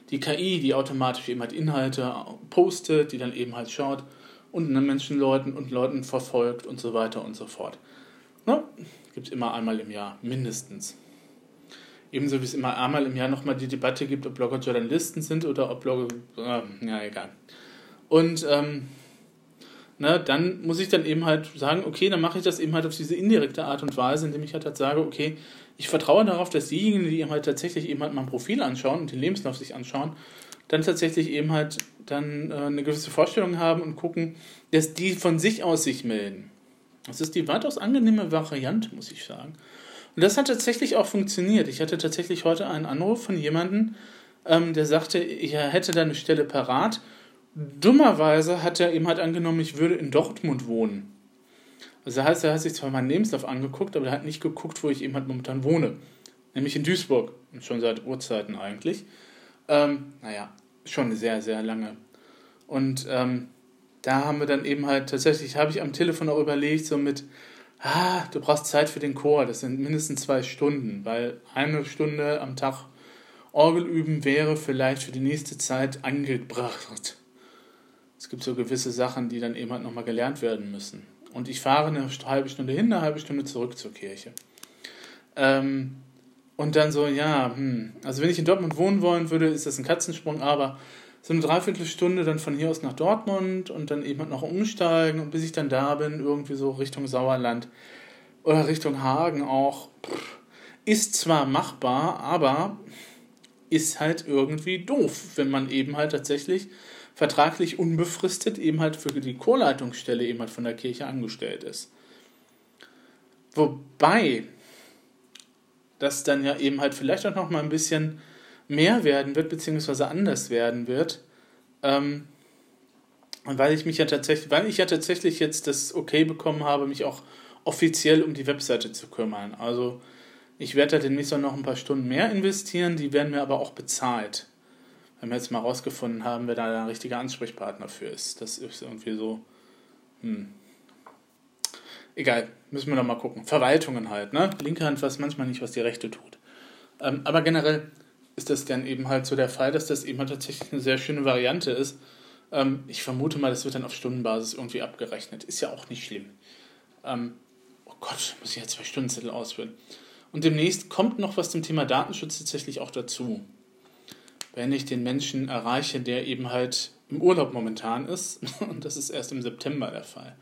die KI, die automatisch eben halt Inhalte postet, die dann eben halt schaut und einen Menschen Leuten und Leuten verfolgt und so weiter und so fort. Ne? Gibt es immer einmal im Jahr, mindestens. Ebenso wie es immer einmal im Jahr nochmal die Debatte gibt, ob Blogger Journalisten sind oder ob Blogger. Äh, ja, egal. Und ähm, ne, dann muss ich dann eben halt sagen, okay, dann mache ich das eben halt auf diese indirekte Art und Weise, indem ich halt, halt sage, okay, ich vertraue darauf, dass diejenigen, die eben halt tatsächlich eben halt mein Profil anschauen und den Lebenslauf sich anschauen, dann tatsächlich eben halt dann äh, eine gewisse Vorstellung haben und gucken, dass die von sich aus sich melden. Das ist die weitaus angenehme Variante, muss ich sagen. Und das hat tatsächlich auch funktioniert. Ich hatte tatsächlich heute einen Anruf von jemandem, ähm, der sagte, er hätte da eine Stelle parat. Dummerweise hat er eben halt angenommen, ich würde in Dortmund wohnen. Also das heißt, er hat sich zwar meinen Lebenslauf angeguckt, aber er hat nicht geguckt, wo ich eben halt momentan wohne. Nämlich in Duisburg. Schon seit Urzeiten eigentlich. Ähm, naja, schon sehr, sehr lange. Und ähm, da haben wir dann eben halt tatsächlich, habe ich am Telefon auch überlegt, so mit, ah, du brauchst Zeit für den Chor, das sind mindestens zwei Stunden, weil eine Stunde am Tag Orgel üben wäre vielleicht für die nächste Zeit angebracht. Es gibt so gewisse Sachen, die dann eben halt nochmal gelernt werden müssen. Und ich fahre eine halbe Stunde hin, eine halbe Stunde zurück zur Kirche. Ähm, und dann so, ja, hm, also wenn ich in Dortmund wohnen wollen würde, ist das ein Katzensprung, aber so eine Dreiviertelstunde dann von hier aus nach Dortmund und dann eben noch umsteigen und bis ich dann da bin, irgendwie so Richtung Sauerland oder Richtung Hagen auch, ist zwar machbar, aber ist halt irgendwie doof, wenn man eben halt tatsächlich vertraglich unbefristet eben halt für die Chorleitungsstelle eben halt von der Kirche angestellt ist. Wobei das dann ja eben halt vielleicht auch noch mal ein bisschen mehr werden wird, beziehungsweise anders werden wird. Ähm, weil ich mich ja tatsächlich, weil ich ja tatsächlich jetzt das Okay bekommen habe, mich auch offiziell um die Webseite zu kümmern. Also ich werde da demnächst noch ein paar Stunden mehr investieren, die werden mir aber auch bezahlt wenn wir jetzt mal rausgefunden haben, wer da der richtige Ansprechpartner für ist. Das ist irgendwie so, hm. Egal, müssen wir noch mal gucken. Verwaltungen halt, ne? Linke Hand weiß manchmal nicht, was die rechte tut. Ähm, aber generell ist das dann eben halt so der Fall, dass das eben halt tatsächlich eine sehr schöne Variante ist. Ähm, ich vermute mal, das wird dann auf Stundenbasis irgendwie abgerechnet. Ist ja auch nicht schlimm. Ähm, oh Gott, muss ich ja zwei Stundenzettel ausfüllen. Und demnächst kommt noch was zum Thema Datenschutz tatsächlich auch dazu wenn ich den Menschen erreiche, der eben halt im Urlaub momentan ist. Und das ist erst im September der Fall.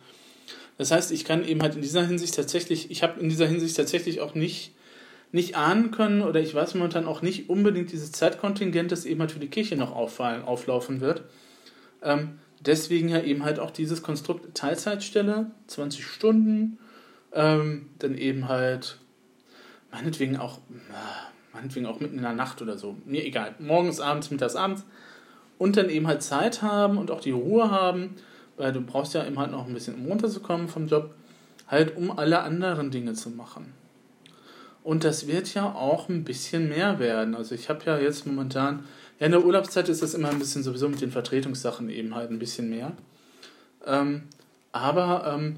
Das heißt, ich kann eben halt in dieser Hinsicht tatsächlich, ich habe in dieser Hinsicht tatsächlich auch nicht, nicht ahnen können oder ich weiß momentan auch nicht unbedingt dieses Zeitkontingent, das eben halt für die Kirche noch auffallen, auflaufen wird. Ähm, deswegen ja eben halt auch dieses Konstrukt Teilzeitstelle, 20 Stunden, ähm, dann eben halt meinetwegen auch, meinetwegen auch mitten in der Nacht oder so, mir egal, morgens, abends, mittags, abends und dann eben halt Zeit haben und auch die Ruhe haben, weil du brauchst ja eben halt noch ein bisschen, um runterzukommen vom Job, halt um alle anderen Dinge zu machen. Und das wird ja auch ein bisschen mehr werden. Also ich habe ja jetzt momentan, ja in der Urlaubszeit ist das immer ein bisschen sowieso mit den Vertretungssachen eben halt ein bisschen mehr. Ähm, aber ähm,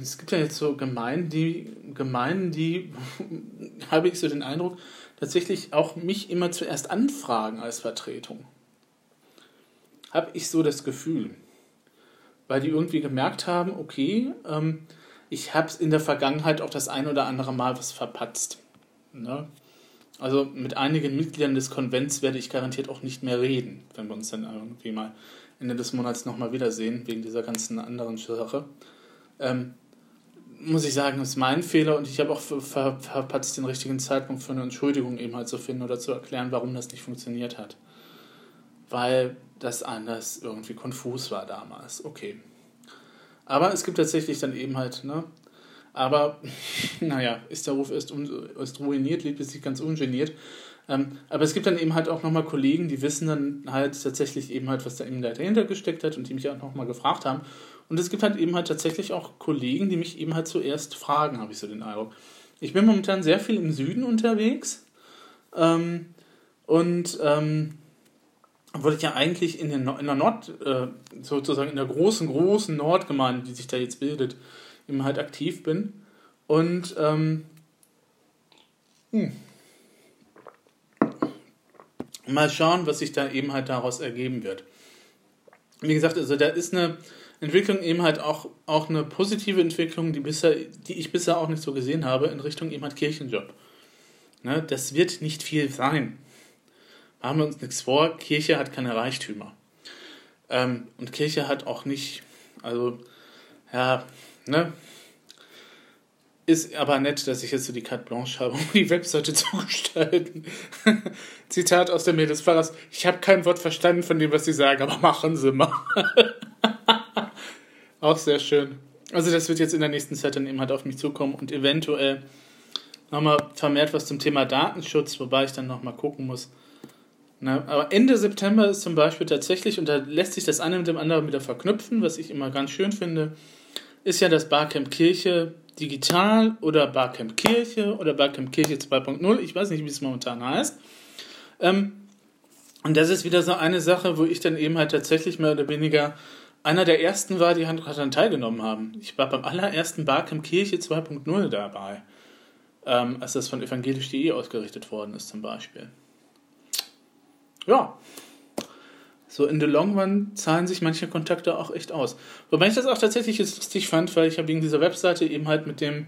es gibt ja jetzt so Gemeinden, die, Gemeinden, die, habe ich so den Eindruck, tatsächlich auch mich immer zuerst anfragen als Vertretung. Habe ich so das Gefühl. weil die irgendwie gemerkt haben, okay, ähm, ich habe in der Vergangenheit auch das ein oder andere Mal was verpatzt. Ne? Also mit einigen Mitgliedern des Konvents werde ich garantiert auch nicht mehr reden, wenn wir uns dann irgendwie mal Ende des Monats nochmal wiedersehen, wegen dieser ganzen anderen Sache. Ähm, muss ich sagen, ist mein Fehler und ich habe auch ver verpatzt, den richtigen Zeitpunkt für eine Entschuldigung eben halt zu finden oder zu erklären, warum das nicht funktioniert hat. Weil das anders irgendwie konfus war damals. Okay. Aber es gibt tatsächlich dann eben halt, ne? Aber, naja, ist der Ruf erst, erst ruiniert, lebt es sich ganz ungeniert. Ähm, aber es gibt dann eben halt auch nochmal Kollegen, die wissen dann halt tatsächlich eben halt, was da eben dahinter gesteckt hat und die mich auch nochmal gefragt haben. Und es gibt halt eben halt tatsächlich auch Kollegen, die mich eben halt zuerst fragen, habe ich so den Eindruck. Ich bin momentan sehr viel im Süden unterwegs ähm, und ähm, obwohl ich ja eigentlich in, den, in der Nord, äh, sozusagen in der großen, großen Nordgemeinde, die sich da jetzt bildet, eben halt aktiv bin. Und ähm, hm. mal schauen, was sich da eben halt daraus ergeben wird. Wie gesagt, also da ist eine Entwicklung eben halt auch, auch eine positive Entwicklung, die, bisher, die ich bisher auch nicht so gesehen habe, in Richtung eben halt Kirchenjob. Ne, das wird nicht viel sein. Machen wir uns nichts vor, Kirche hat keine Reichtümer. Ähm, und Kirche hat auch nicht, also, ja, ne? Ist aber nett, dass ich jetzt so die Carte Blanche habe, um die Webseite zu gestalten. Zitat aus der Mail des Pfarrers. Ich habe kein Wort verstanden von dem, was Sie sagen, aber machen Sie mal. Auch sehr schön. Also das wird jetzt in der nächsten Zeit dann eben halt auf mich zukommen und eventuell nochmal vermehrt was zum Thema Datenschutz, wobei ich dann nochmal gucken muss. Na, aber Ende September ist zum Beispiel tatsächlich, und da lässt sich das eine mit dem anderen wieder verknüpfen, was ich immer ganz schön finde, ist ja das Barcamp Kirche digital oder Barcamp Kirche oder Barcamp Kirche 2.0. Ich weiß nicht, wie es momentan heißt. Ähm, und das ist wieder so eine Sache, wo ich dann eben halt tatsächlich mehr oder weniger einer der ersten war, die daran teilgenommen haben. Ich war beim allerersten Barcamp Kirche 2.0 dabei, ähm, als das von evangelisch.de ausgerichtet worden ist zum Beispiel. Ja, so in the long run zahlen sich manche Kontakte auch echt aus. Wobei ich das auch tatsächlich jetzt lustig fand, weil ich ja wegen dieser Webseite eben halt mit dem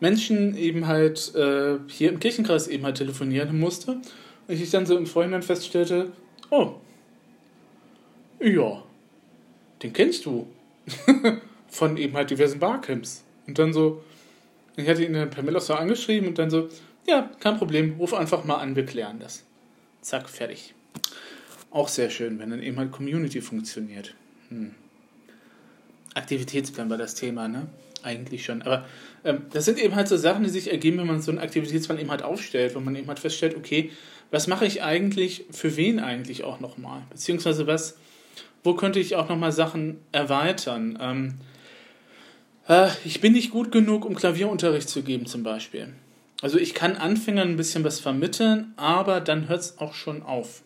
Menschen eben halt äh, hier im Kirchenkreis eben halt telefonieren musste. Und ich dann so im Vorhinein feststellte, oh, ja, den kennst du. Von eben halt diversen Barcamps. Und dann so, ich hatte ihn per Mail auch so angeschrieben und dann so, ja, kein Problem, ruf einfach mal an, wir klären das. Zack, fertig. Auch sehr schön, wenn dann eben halt Community funktioniert. Hm. Aktivitätsplan war das Thema, ne? Eigentlich schon. Aber ähm, das sind eben halt so Sachen, die sich ergeben, wenn man so einen Aktivitätsplan eben halt aufstellt, wo man eben halt feststellt, okay, was mache ich eigentlich, für wen eigentlich auch nochmal? Beziehungsweise was wo könnte ich auch nochmal Sachen erweitern? Ähm, äh, ich bin nicht gut genug, um Klavierunterricht zu geben, zum Beispiel. Also ich kann Anfängern ein bisschen was vermitteln, aber dann hört es auch schon auf.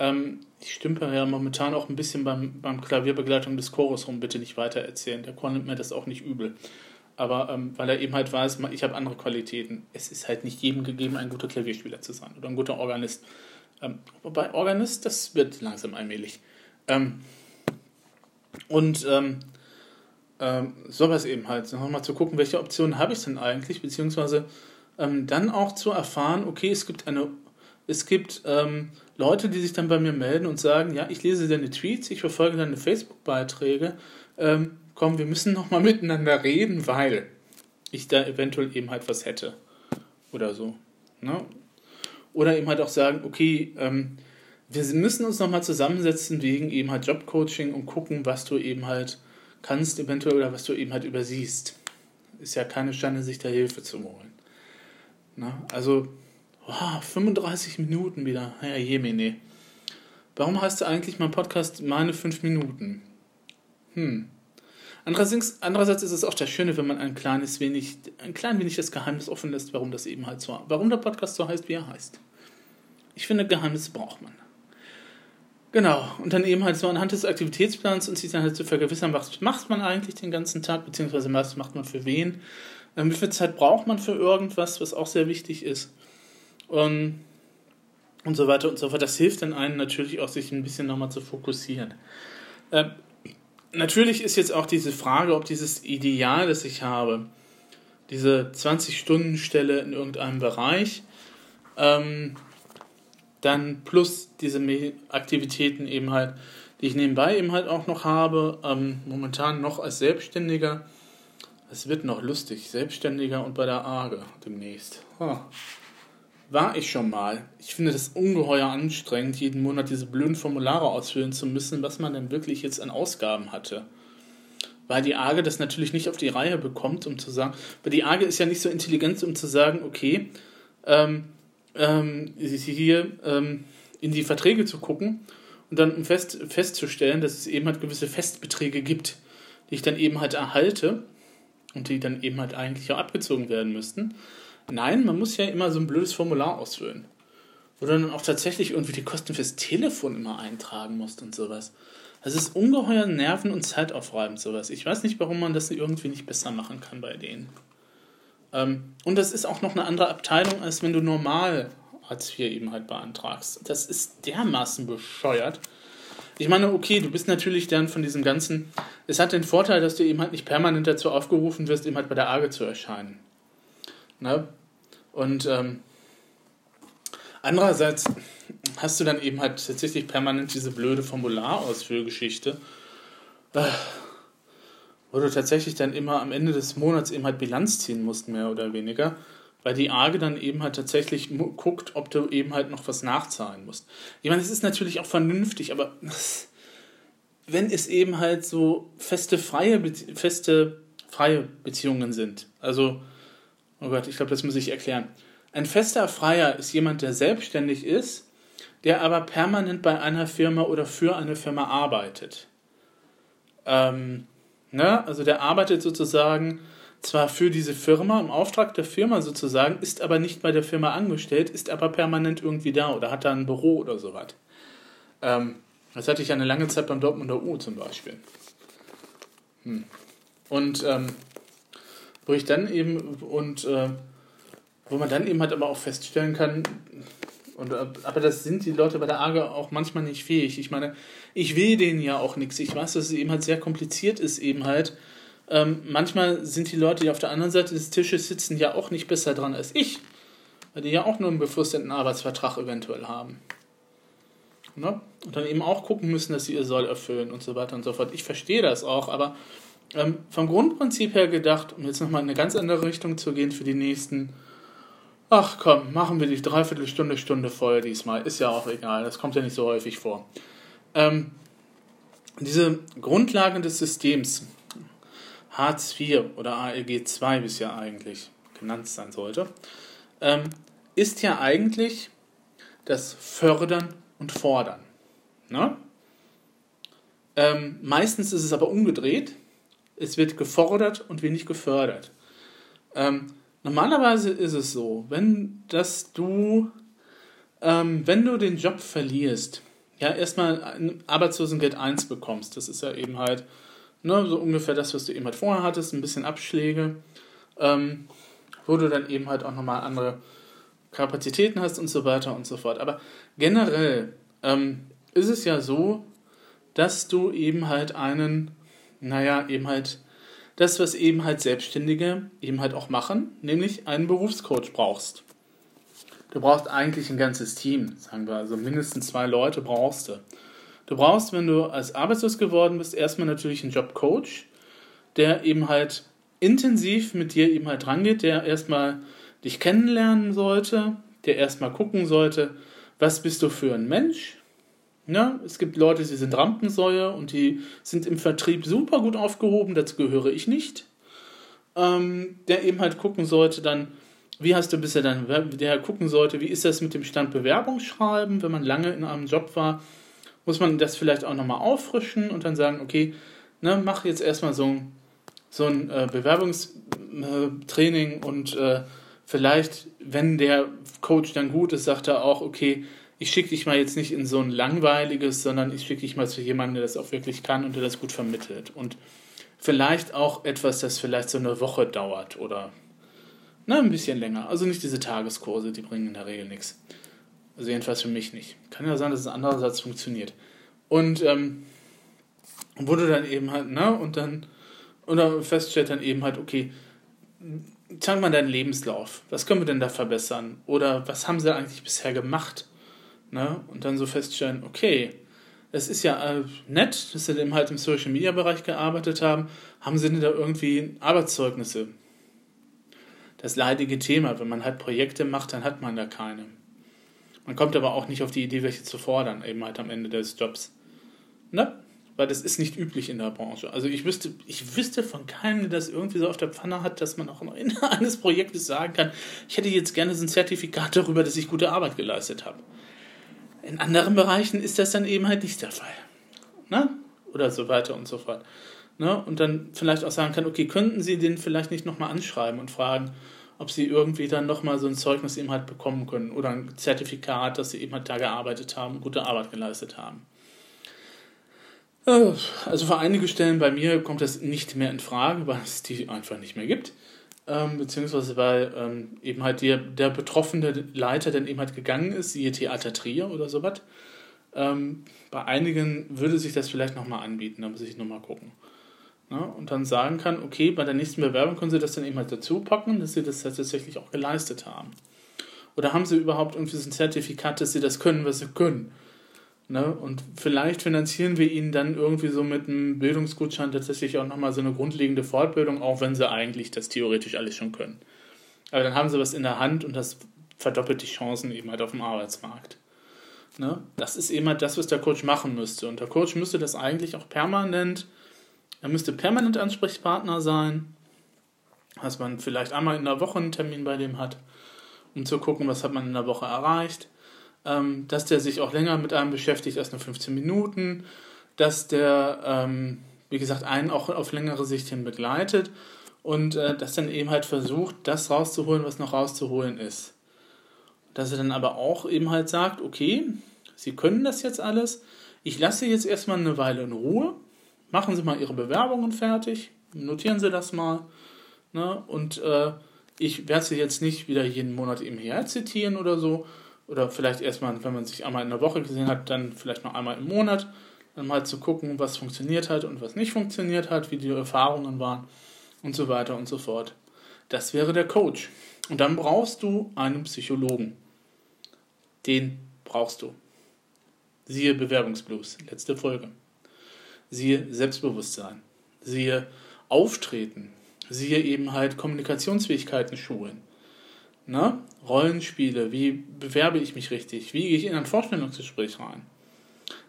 Ähm, ich stümper ja momentan auch ein bisschen beim, beim Klavierbegleitung des Chores rum, bitte nicht weiter erzählen. Der Chor nimmt mir das auch nicht übel. Aber ähm, weil er eben halt weiß, ich habe andere Qualitäten. Es ist halt nicht jedem gegeben, ein guter Klavierspieler zu sein oder ein guter Organist. Ähm, wobei Organist, das wird langsam allmählich. Ähm, und ähm, ähm, sowas eben halt, nochmal zu gucken, welche Optionen habe ich denn eigentlich, beziehungsweise ähm, dann auch zu erfahren, okay, es gibt eine, es gibt ähm, Leute, die sich dann bei mir melden und sagen, ja, ich lese deine Tweets, ich verfolge deine Facebook-Beiträge, ähm, komm, wir müssen nochmal miteinander reden, weil ich da eventuell eben halt was hätte oder so. Ne? Oder eben halt auch sagen, okay, ähm, wir müssen uns nochmal zusammensetzen wegen eben halt Jobcoaching und gucken, was du eben halt kannst eventuell oder was du eben halt übersiehst. Ist ja keine Stande, sich da Hilfe zu holen. Na, also, oh, 35 Minuten wieder. Herr Jemine. Warum heißt eigentlich mein Podcast meine 5 Minuten? Hm. Andererseits, andererseits ist es auch das Schöne, wenn man ein kleines wenig, ein klein wenig das Geheimnis offen lässt, warum das eben halt so, warum der Podcast so heißt, wie er heißt. Ich finde, Geheimnisse braucht man. Genau, und dann eben halt so anhand des Aktivitätsplans und sich dann halt zu vergewissern, was macht man eigentlich den ganzen Tag, beziehungsweise was macht man für wen, ähm, wie viel Zeit braucht man für irgendwas, was auch sehr wichtig ist. Und, und so weiter und so fort. Das hilft dann einem natürlich auch, sich ein bisschen nochmal zu fokussieren. Ähm, natürlich ist jetzt auch diese Frage, ob dieses Ideal, das ich habe, diese 20-Stunden-Stelle in irgendeinem Bereich, ähm, dann plus diese Aktivitäten eben halt, die ich nebenbei eben halt auch noch habe, ähm, momentan noch als Selbstständiger. Es wird noch lustig, Selbstständiger und bei der AGE demnächst. Huh. War ich schon mal. Ich finde das ungeheuer anstrengend, jeden Monat diese blöden Formulare ausfüllen zu müssen, was man denn wirklich jetzt an Ausgaben hatte. Weil die AGE das natürlich nicht auf die Reihe bekommt, um zu sagen, weil die AGE ist ja nicht so intelligent, um zu sagen, okay, ähm, ähm, hier ähm, in die Verträge zu gucken und dann um fest, festzustellen, dass es eben halt gewisse Festbeträge gibt, die ich dann eben halt erhalte und die dann eben halt eigentlich auch abgezogen werden müssten. Nein, man muss ja immer so ein blödes Formular ausfüllen. Wo du dann auch tatsächlich irgendwie die Kosten fürs Telefon immer eintragen musst und sowas. Das ist ungeheuer nerven- und zeitaufreibend, sowas. Ich weiß nicht, warum man das irgendwie nicht besser machen kann bei denen. Ähm, und das ist auch noch eine andere Abteilung, als wenn du normal Hartz IV eben halt beantragst. Das ist dermaßen bescheuert. Ich meine, okay, du bist natürlich dann von diesem ganzen. Es hat den Vorteil, dass du eben halt nicht permanent dazu aufgerufen wirst, eben halt bei der AGE zu erscheinen. Ne? Und ähm, andererseits hast du dann eben halt tatsächlich permanent diese blöde Formularausfüllgeschichte, äh, wo du tatsächlich dann immer am Ende des Monats eben halt Bilanz ziehen musst, mehr oder weniger, weil die AGE dann eben halt tatsächlich guckt, ob du eben halt noch was nachzahlen musst. Ich meine, es ist natürlich auch vernünftig, aber wenn es eben halt so feste freie, feste freie Beziehungen sind, also, oh Gott, ich glaube, das muss ich erklären. Ein fester Freier ist jemand, der selbstständig ist, der aber permanent bei einer Firma oder für eine Firma arbeitet. Ähm, ne? Also der arbeitet sozusagen zwar für diese Firma, im Auftrag der Firma sozusagen, ist aber nicht bei der Firma angestellt, ist aber permanent irgendwie da oder hat da ein Büro oder sowas. Ähm, das hatte ich eine lange Zeit beim Dortmunder U zum Beispiel. Hm. Und ähm, wo ich dann eben und äh, wo man dann eben halt aber auch feststellen kann, und, aber das sind die Leute bei der AGE auch manchmal nicht fähig. Ich meine, ich will denen ja auch nichts. Ich weiß, dass es eben halt sehr kompliziert ist, eben halt. Ähm, manchmal sind die Leute, die auf der anderen Seite des Tisches sitzen, ja auch nicht besser dran als ich. Weil die ja auch nur einen befristeten Arbeitsvertrag eventuell haben. Ne? Und dann eben auch gucken müssen, dass sie ihr Soll erfüllen und so weiter und so fort. Ich verstehe das auch, aber ähm, vom Grundprinzip her gedacht, um jetzt nochmal in eine ganz andere Richtung zu gehen für die nächsten Ach komm, machen wir die Dreiviertelstunde, Stunde voll diesmal. Ist ja auch egal, das kommt ja nicht so häufig vor. Ähm, diese Grundlagen des Systems, Hartz IV oder ALG II, wie es ja eigentlich genannt sein sollte, ähm, ist ja eigentlich das Fördern und Fordern. Ne? Ähm, meistens ist es aber umgedreht. Es wird gefordert und wenig gefördert. Ähm, Normalerweise ist es so, wenn dass du, ähm, wenn du den Job verlierst, ja, erstmal ein Arbeitslosengeld 1 bekommst. Das ist ja eben halt ne, so ungefähr das, was du eben halt vorher hattest, ein bisschen Abschläge, ähm, wo du dann eben halt auch nochmal andere Kapazitäten hast und so weiter und so fort. Aber generell ähm, ist es ja so, dass du eben halt einen, naja, eben halt das, was eben halt Selbstständige eben halt auch machen, nämlich einen Berufscoach brauchst. Du brauchst eigentlich ein ganzes Team, sagen wir, also mindestens zwei Leute brauchst du. Du brauchst, wenn du als arbeitslos geworden bist, erstmal natürlich einen Jobcoach, der eben halt intensiv mit dir eben halt rangeht, der erstmal dich kennenlernen sollte, der erstmal gucken sollte, was bist du für ein Mensch, ja, es gibt Leute, die sind Rampensäue und die sind im Vertrieb super gut aufgehoben, dazu gehöre ich nicht. Ähm, der eben halt gucken sollte dann, wie hast du bisher dann, der gucken sollte, wie ist das mit dem Stand Bewerbungsschreiben, wenn man lange in einem Job war, muss man das vielleicht auch nochmal auffrischen und dann sagen, okay, ne, mach jetzt erstmal so, so ein äh, Bewerbungstraining und äh, vielleicht, wenn der Coach dann gut ist, sagt er auch, okay, ich schicke dich mal jetzt nicht in so ein langweiliges, sondern ich schicke dich mal zu jemandem, der das auch wirklich kann und der das gut vermittelt. Und vielleicht auch etwas, das vielleicht so eine Woche dauert oder na, ein bisschen länger. Also nicht diese Tageskurse, die bringen in der Regel nichts. Also jedenfalls für mich nicht. Kann ja sein, dass es andererseits funktioniert. Und ähm, wurde dann eben halt, ne, und dann, oder feststellt dann eben halt, okay, zeig mal deinen Lebenslauf. Was können wir denn da verbessern? Oder was haben sie eigentlich bisher gemacht? Ne? Und dann so feststellen, okay, es ist ja äh, nett, dass sie halt im Social Media Bereich gearbeitet haben. Haben sie denn da irgendwie Arbeitszeugnisse? Das leidige Thema, wenn man halt Projekte macht, dann hat man da keine. Man kommt aber auch nicht auf die Idee, welche zu fordern, eben halt am Ende des Jobs. Ne? Weil das ist nicht üblich in der Branche. Also ich wüsste, ich wüsste von keinem, der das irgendwie so auf der Pfanne hat, dass man auch am Ende eines Projektes sagen kann, ich hätte jetzt gerne so ein Zertifikat darüber, dass ich gute Arbeit geleistet habe. In anderen Bereichen ist das dann eben halt nicht der Fall. Ne? Oder so weiter und so fort. Ne? Und dann vielleicht auch sagen kann, okay, könnten Sie den vielleicht nicht nochmal anschreiben und fragen, ob Sie irgendwie dann nochmal so ein Zeugnis eben halt bekommen können oder ein Zertifikat, dass Sie eben halt da gearbeitet haben, gute Arbeit geleistet haben. Äh, also für einige Stellen bei mir kommt das nicht mehr in Frage, weil es die einfach nicht mehr gibt ähm, beziehungsweise weil ähm, eben halt der, der betroffene Leiter dann eben halt gegangen ist, siehe Theater Trier oder sowas. Ähm, bei einigen würde sich das vielleicht nochmal anbieten, da muss ich nochmal gucken. Ja, und dann sagen kann, okay, bei der nächsten Bewerbung können Sie das dann eben halt dazu packen, dass Sie das tatsächlich auch geleistet haben. Oder haben Sie überhaupt irgendwie so ein Zertifikat, dass Sie das können, was Sie können? Ne? Und vielleicht finanzieren wir ihnen dann irgendwie so mit einem Bildungsgutschein tatsächlich auch nochmal so eine grundlegende Fortbildung, auch wenn sie eigentlich das theoretisch alles schon können. Aber dann haben sie was in der Hand und das verdoppelt die Chancen eben halt auf dem Arbeitsmarkt. Ne? Das ist eben halt das, was der Coach machen müsste. Und der Coach müsste das eigentlich auch permanent, er müsste permanent Ansprechpartner sein, dass man vielleicht einmal in der Woche einen Termin bei dem hat, um zu gucken, was hat man in der Woche erreicht ähm, dass der sich auch länger mit einem beschäftigt als nur 15 Minuten, dass der, ähm, wie gesagt, einen auch auf längere Sicht hin begleitet. Und äh, dass dann eben halt versucht, das rauszuholen, was noch rauszuholen ist. Dass er dann aber auch eben halt sagt, okay, Sie können das jetzt alles, ich lasse Sie jetzt erstmal eine Weile in Ruhe, machen Sie mal Ihre Bewerbungen fertig, notieren Sie das mal, ne? und äh, ich werde Sie jetzt nicht wieder jeden Monat eben her zitieren oder so, oder vielleicht erstmal, wenn man sich einmal in der Woche gesehen hat, dann vielleicht noch einmal im Monat, dann mal zu gucken, was funktioniert hat und was nicht funktioniert hat, wie die Erfahrungen waren und so weiter und so fort. Das wäre der Coach. Und dann brauchst du einen Psychologen. Den brauchst du. Siehe Bewerbungsblues, letzte Folge. Siehe Selbstbewusstsein. Siehe Auftreten. Siehe eben halt Kommunikationsfähigkeiten schulen. Ne? Rollenspiele, wie bewerbe ich mich richtig, wie gehe ich in ein Vorstellungsgespräch rein.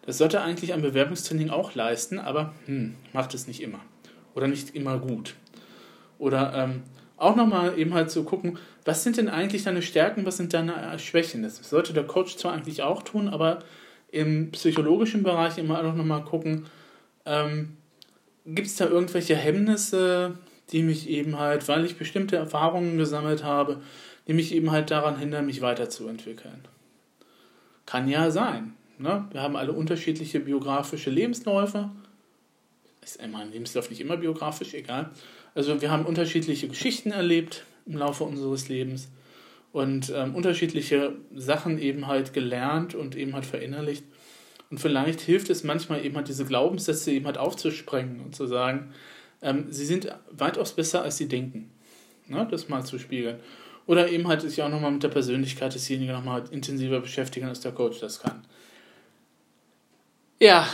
Das sollte eigentlich ein Bewerbungstraining auch leisten, aber hm, macht es nicht immer. Oder nicht immer gut. Oder ähm, auch nochmal eben halt zu so gucken, was sind denn eigentlich deine Stärken, was sind deine Schwächen. Das sollte der Coach zwar eigentlich auch tun, aber im psychologischen Bereich immer auch nochmal gucken, ähm, gibt es da irgendwelche Hemmnisse, die mich eben halt, weil ich bestimmte Erfahrungen gesammelt habe, die mich eben halt daran hindern, mich weiterzuentwickeln. Kann ja sein. Ne? Wir haben alle unterschiedliche biografische Lebensläufe. Ist mein Lebenslauf nicht immer biografisch, egal. Also wir haben unterschiedliche Geschichten erlebt im Laufe unseres Lebens und ähm, unterschiedliche Sachen eben halt gelernt und eben halt verinnerlicht. Und vielleicht hilft es manchmal eben halt diese Glaubenssätze eben halt aufzusprengen und zu sagen, ähm, sie sind weitaus besser, als sie denken. Ne? Das mal zu spiegeln. Oder eben halt sich auch nochmal mit der Persönlichkeit desjenigen nochmal intensiver beschäftigen, als der Coach das kann. Ja,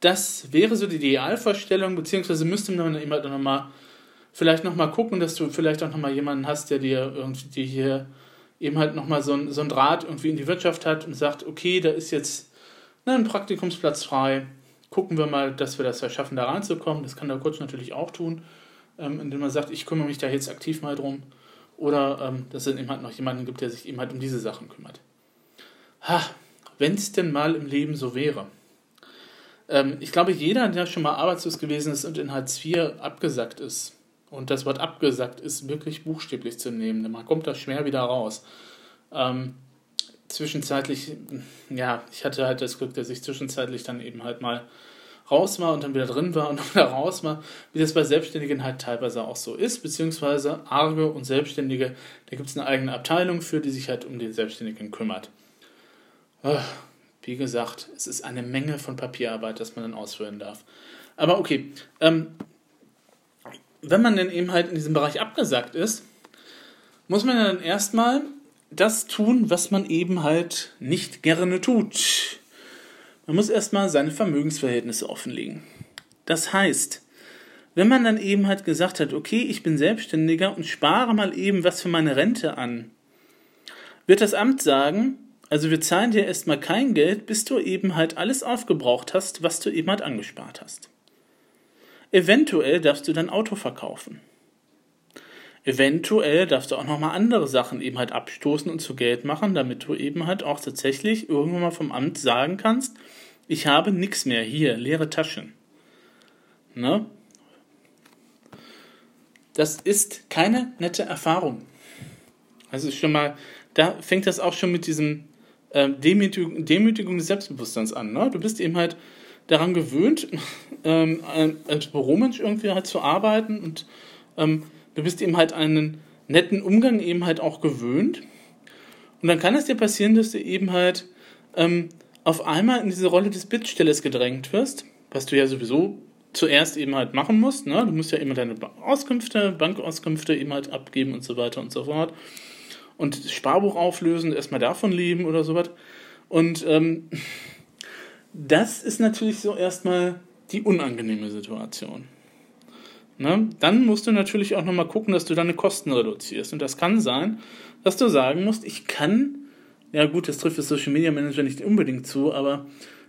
das wäre so die Idealvorstellung, beziehungsweise müsste man eben halt nochmal vielleicht nochmal gucken, dass du vielleicht auch nochmal jemanden hast, der dir irgendwie hier eben halt nochmal so, ein, so ein Draht irgendwie in die Wirtschaft hat und sagt, okay, da ist jetzt ne, ein Praktikumsplatz frei, gucken wir mal, dass wir das ja schaffen, da reinzukommen. Das kann der Coach natürlich auch tun, ähm, indem er sagt, ich kümmere mich da jetzt aktiv mal drum. Oder ähm, dass es eben halt noch jemanden gibt, der sich eben halt um diese Sachen kümmert. Ha, wenn es denn mal im Leben so wäre. Ähm, ich glaube, jeder, der schon mal arbeitslos gewesen ist und in Hartz IV abgesackt ist, und das Wort abgesackt ist wirklich buchstäblich zu nehmen, denn man kommt da schwer wieder raus. Ähm, zwischenzeitlich, ja, ich hatte halt das Glück, dass ich zwischenzeitlich dann eben halt mal raus war und dann wieder drin war und dann wieder raus war, wie das bei Selbstständigen halt teilweise auch so ist, beziehungsweise Arge und Selbstständige, da gibt es eine eigene Abteilung für, die sich halt um den Selbstständigen kümmert. Wie gesagt, es ist eine Menge von Papierarbeit, das man dann ausführen darf. Aber okay, ähm, wenn man dann eben halt in diesem Bereich abgesagt ist, muss man dann erstmal das tun, was man eben halt nicht gerne tut. Man muss erstmal seine Vermögensverhältnisse offenlegen. Das heißt, wenn man dann eben halt gesagt hat, okay, ich bin Selbstständiger und spare mal eben was für meine Rente an, wird das Amt sagen, also wir zahlen dir erstmal kein Geld, bis du eben halt alles aufgebraucht hast, was du eben halt angespart hast. Eventuell darfst du dein Auto verkaufen. Eventuell darfst du auch nochmal andere Sachen eben halt abstoßen und zu Geld machen, damit du eben halt auch tatsächlich irgendwann mal vom Amt sagen kannst, ich habe nichts mehr hier, leere Taschen. Ne? Das ist keine nette Erfahrung. Also schon mal, da fängt das auch schon mit diesem äh, Demütigung, Demütigung des Selbstbewusstseins an. Ne? Du bist eben halt daran gewöhnt, ähm, als Büromensch irgendwie halt zu arbeiten und ähm, du bist eben halt einen netten Umgang eben halt auch gewöhnt. Und dann kann es dir passieren, dass du eben halt ähm, auf einmal in diese Rolle des Bittstellers gedrängt wirst, was du ja sowieso zuerst eben halt machen musst. Ne? Du musst ja immer deine Auskünfte, Bankauskünfte eben halt abgeben und so weiter und so fort. Und Sparbuch auflösen, erstmal davon leben oder sowas. Und ähm, das ist natürlich so erstmal die unangenehme Situation. Ne? Dann musst du natürlich auch nochmal gucken, dass du deine Kosten reduzierst. Und das kann sein, dass du sagen musst, ich kann, ja gut, das trifft das Social Media Manager nicht unbedingt zu, aber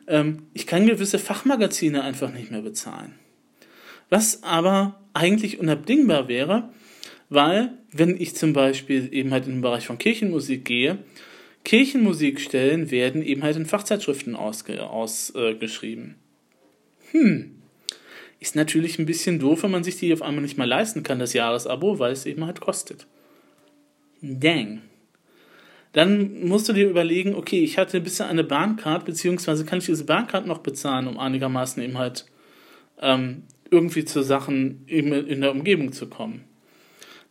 ähm, ich kann gewisse Fachmagazine einfach nicht mehr bezahlen. Was aber eigentlich unabdingbar wäre, weil, wenn ich zum Beispiel eben halt in den Bereich von Kirchenmusik gehe, Kirchenmusikstellen werden eben halt in Fachzeitschriften ausgeschrieben. Aus, äh, hm, ist natürlich ein bisschen doof, wenn man sich die auf einmal nicht mal leisten kann, das Jahresabo, weil es eben halt kostet. Dang. Dann musst du dir überlegen, okay, ich hatte bisher eine Bahncard, beziehungsweise kann ich diese Bahncard noch bezahlen, um einigermaßen eben halt ähm, irgendwie zu Sachen in der Umgebung zu kommen.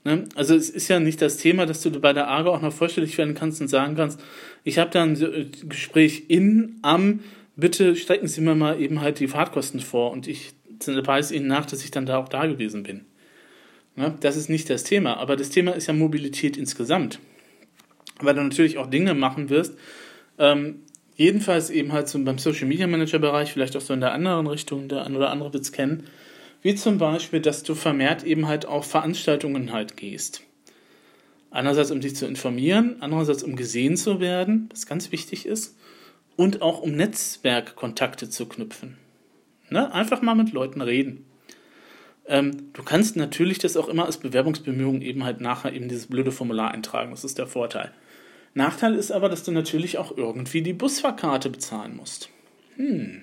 Ne? Also es ist ja nicht das Thema, dass du bei der AGA auch noch vorstellig werden kannst und sagen kannst, ich habe da ein Gespräch in, am, bitte strecken Sie mir mal eben halt die Fahrtkosten vor und ich weise Ihnen nach, dass ich dann da auch da gewesen bin. Ne? Das ist nicht das Thema, aber das Thema ist ja Mobilität insgesamt. Weil du natürlich auch Dinge machen wirst, ähm, jedenfalls eben halt so beim Social Media Manager Bereich, vielleicht auch so in der anderen Richtung, der ein oder andere wird es kennen, wie zum Beispiel, dass du vermehrt eben halt auf Veranstaltungen halt gehst. Einerseits, um dich zu informieren, andererseits, um gesehen zu werden, was ganz wichtig ist, und auch um Netzwerkkontakte zu knüpfen. Ne? Einfach mal mit Leuten reden. Ähm, du kannst natürlich das auch immer als Bewerbungsbemühung eben halt nachher eben dieses blöde Formular eintragen. Das ist der Vorteil. Nachteil ist aber, dass du natürlich auch irgendwie die Busfahrkarte bezahlen musst. Hm.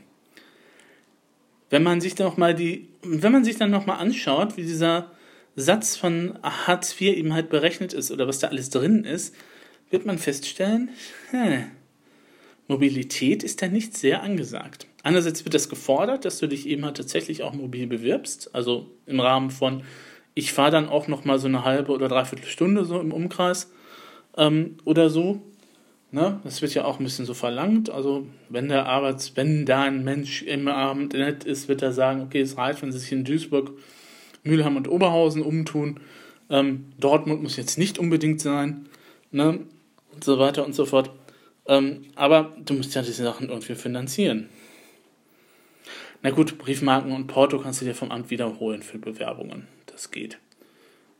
Wenn man sich dann noch mal die, wenn man sich dann noch mal anschaut, wie dieser Satz von Hartz IV eben halt berechnet ist oder was da alles drin ist, wird man feststellen, hm, Mobilität ist da nicht sehr angesagt. Einerseits wird das gefordert, dass du dich eben halt tatsächlich auch mobil bewirbst, also im Rahmen von, ich fahre dann auch noch mal so eine halbe oder dreiviertel Stunde so im Umkreis ähm, oder so. Ne? Das wird ja auch ein bisschen so verlangt. Also wenn der Arbeits, wenn da ein Mensch im Abend nett ist, wird er sagen, okay, es reicht, wenn sie sich in Duisburg, Mülheim und Oberhausen umtun. Ähm, Dortmund muss jetzt nicht unbedingt sein, ne? Und so weiter und so fort. Ähm, aber du musst ja diese Sachen irgendwie finanzieren. Na gut, Briefmarken und Porto kannst du dir vom Amt wiederholen für Bewerbungen. Das geht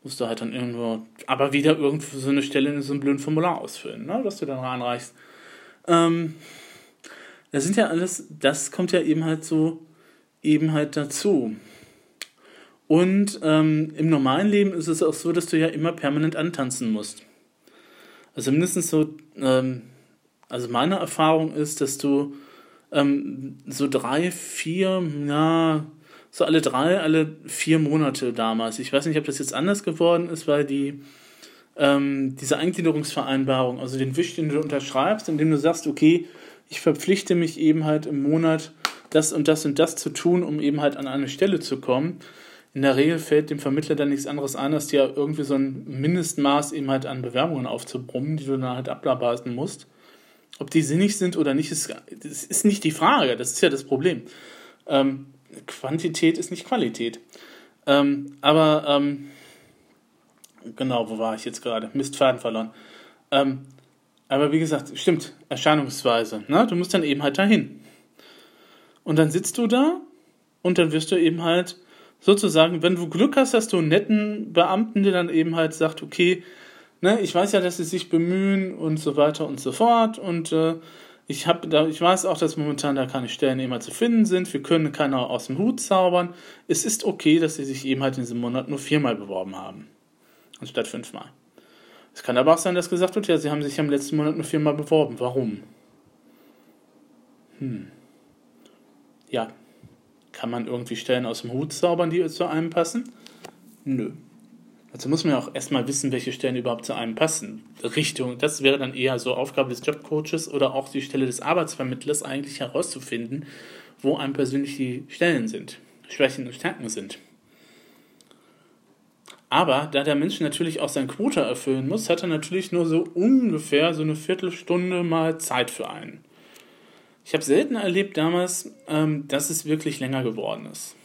musst du halt dann irgendwo, aber wieder irgendwo so eine Stelle in so einem blöden Formular ausfüllen, ne, dass du dann reinreichst. Ähm, das sind ja alles, das kommt ja eben halt so, eben halt dazu. Und ähm, im normalen Leben ist es auch so, dass du ja immer permanent antanzen musst. Also mindestens so, ähm, also meine Erfahrung ist, dass du ähm, so drei, vier, ja, so alle drei, alle vier Monate damals. Ich weiß nicht, ob das jetzt anders geworden ist, weil die ähm, diese Eingliederungsvereinbarung, also den Wisch, den du unterschreibst, indem du sagst, okay, ich verpflichte mich eben halt im Monat das und das und das zu tun, um eben halt an eine Stelle zu kommen. In der Regel fällt dem Vermittler dann nichts anderes ein, als dir irgendwie so ein Mindestmaß eben halt an Bewerbungen aufzubrummen, die du dann halt abarbeiten musst. Ob die sinnig sind oder nicht, ist, ist nicht die Frage, das ist ja das Problem. Ähm, Quantität ist nicht Qualität. Ähm, aber, ähm, genau, wo war ich jetzt gerade? Mist, Faden verloren. Ähm, aber wie gesagt, stimmt, Erscheinungsweise. Ne? Du musst dann eben halt dahin. Und dann sitzt du da und dann wirst du eben halt sozusagen, wenn du Glück hast, dass du einen netten Beamten, der dann eben halt sagt, okay, ne, ich weiß ja, dass sie sich bemühen und so weiter und so fort und äh, ich, hab ich weiß auch, dass momentan da keine Stellen immer zu finden sind. Wir können keiner aus dem Hut zaubern. Es ist okay, dass sie sich eben halt in diesem Monat nur viermal beworben haben. Anstatt fünfmal. Es kann aber auch sein, dass gesagt wird, ja, sie haben sich im letzten Monat nur viermal beworben. Warum? Hm. Ja. Kann man irgendwie Stellen aus dem Hut zaubern, die zu einem passen? Nö. Also muss man ja auch erstmal wissen, welche Stellen überhaupt zu einem passen. Richtung, das wäre dann eher so Aufgabe des Jobcoaches oder auch die Stelle des Arbeitsvermittlers, eigentlich herauszufinden, wo einem persönlich die Stellen sind, Schwächen und Stärken sind. Aber da der Mensch natürlich auch sein Quota erfüllen muss, hat er natürlich nur so ungefähr so eine Viertelstunde mal Zeit für einen. Ich habe selten erlebt damals, ähm, dass es wirklich länger geworden ist.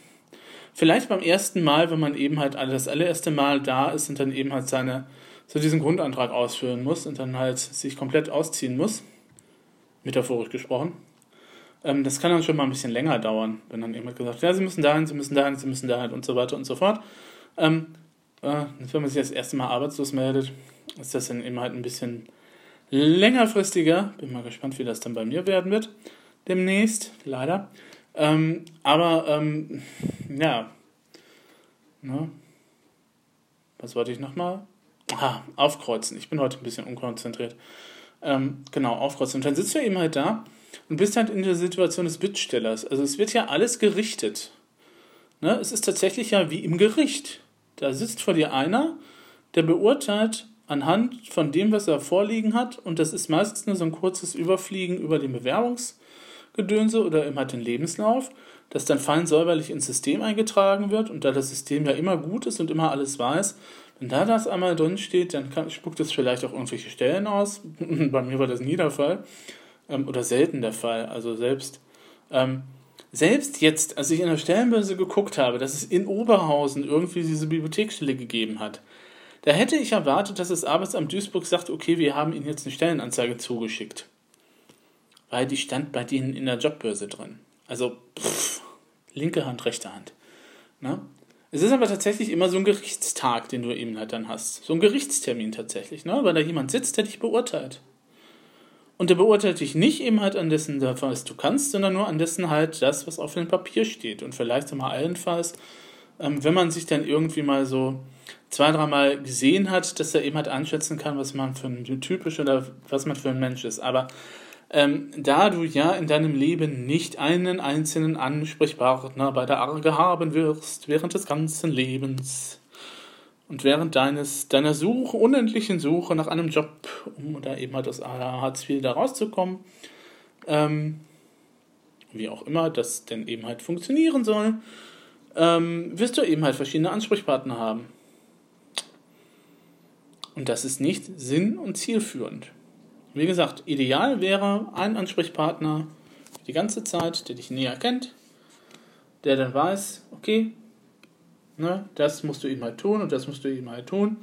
Vielleicht beim ersten Mal, wenn man eben halt das allererste Mal da ist und dann eben halt seine, so diesen Grundantrag ausführen muss und dann halt sich komplett ausziehen muss, metaphorisch gesprochen. Ähm, das kann dann schon mal ein bisschen länger dauern, wenn dann jemand gesagt ja, Sie müssen dahin, Sie müssen dahin, Sie müssen dahin und so weiter und so fort. Ähm, äh, wenn man sich das erste Mal arbeitslos meldet, ist das dann eben halt ein bisschen längerfristiger. Bin mal gespannt, wie das dann bei mir werden wird. Demnächst, leider. Ähm, aber, ähm, ja. Ne? Was wollte ich nochmal? Ah, aufkreuzen. Ich bin heute ein bisschen unkonzentriert. Ähm, genau, aufkreuzen. Und dann sitzt du eben halt da und bist halt in der Situation des Bittstellers. Also es wird ja alles gerichtet. Ne? Es ist tatsächlich ja wie im Gericht. Da sitzt vor dir einer, der beurteilt anhand von dem, was er vorliegen hat, und das ist meistens nur so ein kurzes Überfliegen über den Bewerbungs- Gedönse oder eben halt den Lebenslauf, das dann fein säuberlich ins System eingetragen wird und da das System ja immer gut ist und immer alles weiß, wenn da das einmal drin steht, dann kann, spuckt es vielleicht auch irgendwelche Stellen aus. Bei mir war das nie der Fall ähm, oder selten der Fall. Also selbst ähm, selbst jetzt, als ich in der Stellenbörse geguckt habe, dass es in Oberhausen irgendwie diese Bibliotheksstelle gegeben hat, da hätte ich erwartet, dass das Arbeitsamt Duisburg sagt, okay, wir haben Ihnen jetzt eine Stellenanzeige zugeschickt weil die stand bei denen in der Jobbörse drin. Also pff, linke Hand, rechte Hand. Ne? Es ist aber tatsächlich immer so ein Gerichtstag, den du eben halt dann hast. So ein Gerichtstermin tatsächlich, ne? weil da jemand sitzt, der dich beurteilt. Und der beurteilt dich nicht eben halt an dessen, was du kannst, sondern nur an dessen halt das, was auf dem Papier steht. Und vielleicht mal allenfalls, ähm, wenn man sich dann irgendwie mal so zwei, dreimal gesehen hat, dass er eben halt einschätzen kann, was man für ein typisch oder was man für ein Mensch ist. Aber ähm, da du ja in deinem Leben nicht einen einzelnen Ansprechpartner bei der Arge haben wirst während des ganzen Lebens und während deines, deiner Suche, unendlichen Suche nach einem Job, um da eben halt aus Hartz IV da rauszukommen, ähm, wie auch immer das denn eben halt funktionieren soll, ähm, wirst du eben halt verschiedene Ansprechpartner haben. Und das ist nicht sinn- und zielführend. Wie gesagt, ideal wäre ein Ansprechpartner die ganze Zeit, der dich näher kennt, der dann weiß, okay, ne, das musst du eben halt tun und das musst du eben halt tun.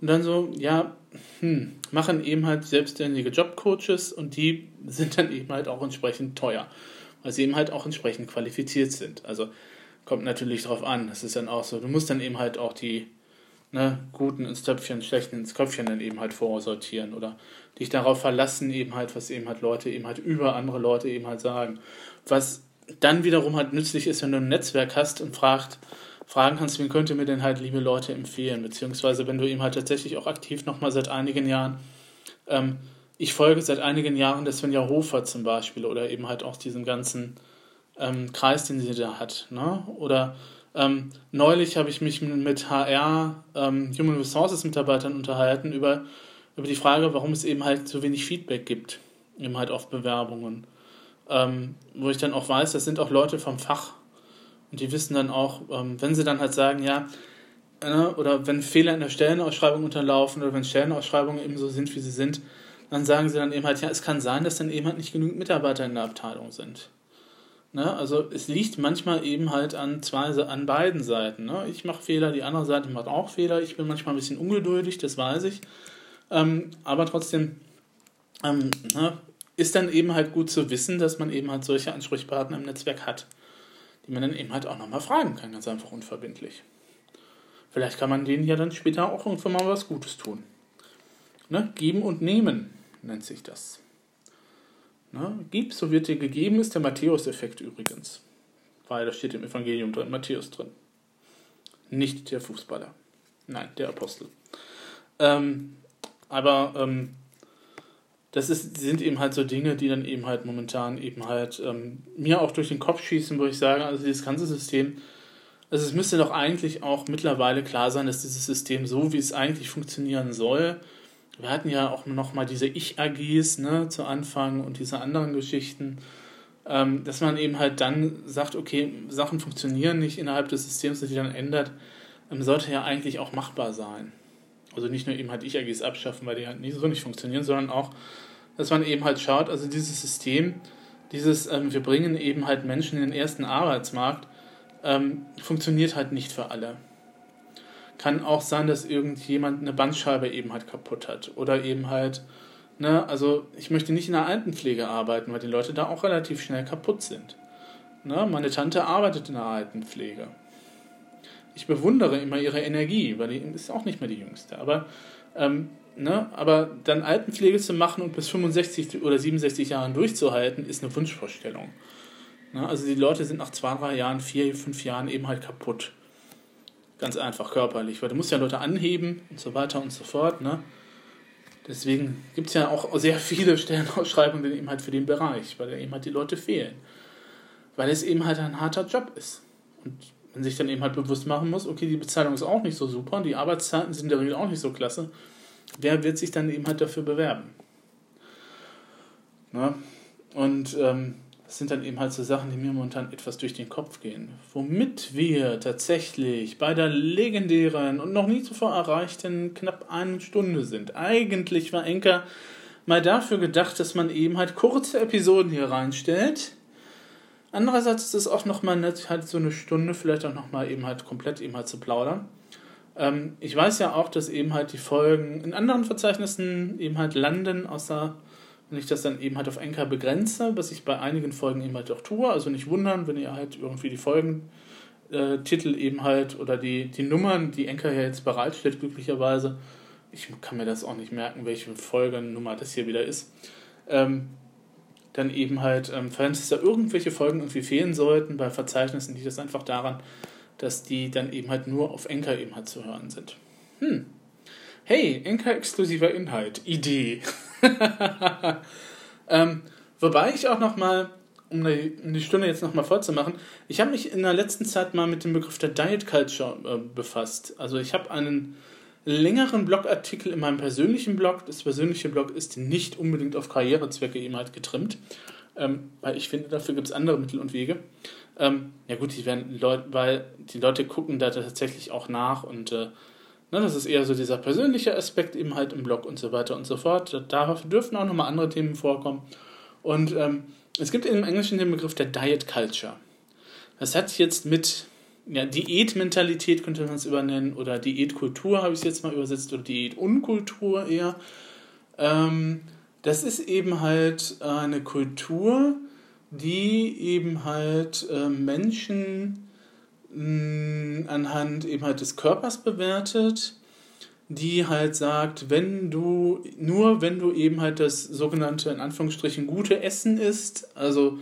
Und dann so, ja, hm, machen eben halt selbstständige Jobcoaches und die sind dann eben halt auch entsprechend teuer, weil sie eben halt auch entsprechend qualifiziert sind. Also kommt natürlich drauf an, das ist dann auch so, du musst dann eben halt auch die ne, guten ins Töpfchen, schlechten ins Köpfchen dann eben halt vorsortieren oder dich darauf verlassen, eben halt, was eben halt Leute eben halt über andere Leute eben halt sagen. Was dann wiederum halt nützlich ist, wenn du ein Netzwerk hast und fragt, fragen kannst, wen könnte mir denn halt liebe Leute empfehlen, beziehungsweise wenn du eben halt tatsächlich auch aktiv nochmal seit einigen Jahren, ähm, ich folge seit einigen Jahren der Svenja Hofer zum Beispiel oder eben halt auch diesem ganzen ähm, Kreis, den sie da hat, ne? oder ähm, neulich habe ich mich mit HR, ähm, Human Resources Mitarbeitern unterhalten über über die Frage, warum es eben halt so wenig Feedback gibt, eben halt auf Bewerbungen. Ähm, wo ich dann auch weiß, das sind auch Leute vom Fach und die wissen dann auch, ähm, wenn sie dann halt sagen, ja, äh, oder wenn Fehler in der Stellenausschreibung unterlaufen oder wenn Stellenausschreibungen eben so sind, wie sie sind, dann sagen sie dann eben halt, ja, es kann sein, dass dann eben halt nicht genügend Mitarbeiter in der Abteilung sind. Ne? Also es liegt manchmal eben halt an zwei, an beiden Seiten. Ne? Ich mache Fehler, die andere Seite macht auch Fehler. Ich bin manchmal ein bisschen ungeduldig, das weiß ich. Ähm, aber trotzdem ähm, ne, ist dann eben halt gut zu wissen, dass man eben halt solche Ansprechpartner im Netzwerk hat, die man dann eben halt auch nochmal fragen kann, ganz einfach unverbindlich. Vielleicht kann man denen ja dann später auch irgendwann mal was Gutes tun. Ne? Geben und nehmen nennt sich das. Ne? Gib, so wird dir gegeben, ist der Matthäus-Effekt übrigens. Weil da steht im Evangelium drin, Matthäus drin. Nicht der Fußballer. Nein, der Apostel. Ähm, aber ähm, das ist, sind eben halt so Dinge, die dann eben halt momentan eben halt ähm, mir auch durch den Kopf schießen, wo ich sage, also dieses ganze System, also es müsste doch eigentlich auch mittlerweile klar sein, dass dieses System so, wie es eigentlich funktionieren soll, wir hatten ja auch noch mal diese Ich-AGs ne, zu Anfang und diese anderen Geschichten, ähm, dass man eben halt dann sagt, okay, Sachen funktionieren nicht innerhalb des Systems, sich dann ändert, ähm, sollte ja eigentlich auch machbar sein. Also nicht nur eben halt Ich-AGs abschaffen, weil die halt nicht so nicht funktionieren, sondern auch, dass man eben halt schaut, also dieses System, dieses, ähm, wir bringen eben halt Menschen in den ersten Arbeitsmarkt, ähm, funktioniert halt nicht für alle. Kann auch sein, dass irgendjemand eine Bandscheibe eben halt kaputt hat oder eben halt, ne, also ich möchte nicht in der Altenpflege arbeiten, weil die Leute da auch relativ schnell kaputt sind. Ne, meine Tante arbeitet in der Altenpflege. Ich bewundere immer ihre Energie, weil die ist auch nicht mehr die jüngste. Aber, ähm, ne, aber dann Altenpflege zu machen und bis 65 oder 67 Jahren durchzuhalten, ist eine Wunschvorstellung. Ne, also die Leute sind nach zwei, drei Jahren, vier, fünf Jahren eben halt kaputt. Ganz einfach körperlich, weil du musst ja Leute anheben und so weiter und so fort. Ne? Deswegen gibt es ja auch sehr viele Stellenausschreibungen eben halt für den Bereich, weil eben halt die Leute fehlen. Weil es eben halt ein harter Job ist. Und man sich dann eben halt bewusst machen muss, okay, die Bezahlung ist auch nicht so super, die Arbeitszeiten sind in der Regel auch nicht so klasse. Wer wird sich dann eben halt dafür bewerben? Ne? Und ähm, das sind dann eben halt so Sachen, die mir momentan etwas durch den Kopf gehen. Womit wir tatsächlich bei der legendären und noch nie zuvor erreichten knapp eine Stunde sind. Eigentlich war Enker mal dafür gedacht, dass man eben halt kurze Episoden hier reinstellt. Andererseits ist es auch nochmal nett, halt so eine Stunde vielleicht auch nochmal eben halt komplett eben halt zu plaudern. Ähm, ich weiß ja auch, dass eben halt die Folgen in anderen Verzeichnissen eben halt landen, außer wenn ich das dann eben halt auf Anchor begrenze, was ich bei einigen Folgen eben halt auch tue. Also nicht wundern, wenn ihr halt irgendwie die Folgentitel äh, eben halt oder die, die Nummern, die Anchor ja jetzt bereitstellt, glücklicherweise. Ich kann mir das auch nicht merken, welche Folgennummer das hier wieder ist. Ähm, dann eben halt, ähm, falls da irgendwelche Folgen irgendwie fehlen sollten bei Verzeichnissen, liegt das einfach daran, dass die dann eben halt nur auf Anchor eben halt zu hören sind. Hm. Hey, Anchor-exklusiver Inhalt. Idee. ähm, wobei ich auch noch mal, um die, um die Stunde jetzt noch mal vorzumachen, ich habe mich in der letzten Zeit mal mit dem Begriff der Diet Culture äh, befasst. Also ich habe einen längeren Blogartikel in meinem persönlichen Blog. Das persönliche Blog ist nicht unbedingt auf Karrierezwecke eben halt getrimmt, ähm, weil ich finde, dafür gibt es andere Mittel und Wege. Ähm, ja gut, die werden Leute, weil die Leute gucken da tatsächlich auch nach und äh, Ne, das ist eher so dieser persönliche Aspekt eben halt im Blog und so weiter und so fort. Da dürfen auch nochmal andere Themen vorkommen. Und ähm, es gibt im Englischen den Begriff der Diet Culture. Das hat jetzt mit ja, Diätmentalität könnte man es übernennen oder Diätkultur habe ich es jetzt mal übersetzt oder Diätunkultur eher. Ähm, das ist eben halt eine Kultur, die eben halt äh, Menschen anhand eben halt des Körpers bewertet, die halt sagt, wenn du, nur wenn du eben halt das sogenannte, in Anführungsstrichen, gute Essen isst, also,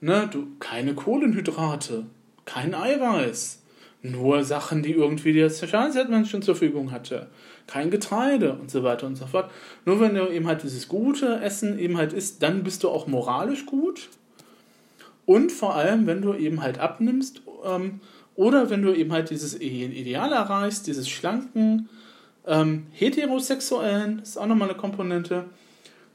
ne, du, keine Kohlenhydrate, kein Eiweiß, nur Sachen, die irgendwie der Sozialzeitmensch schon zur Verfügung hatte, kein Getreide und so weiter und so fort. Nur wenn du eben halt dieses gute Essen eben halt isst, dann bist du auch moralisch gut. Und vor allem, wenn du eben halt abnimmst, ähm, oder wenn du eben halt dieses Ideal erreichst, dieses schlanken, ähm, heterosexuellen, ist auch nochmal eine Komponente,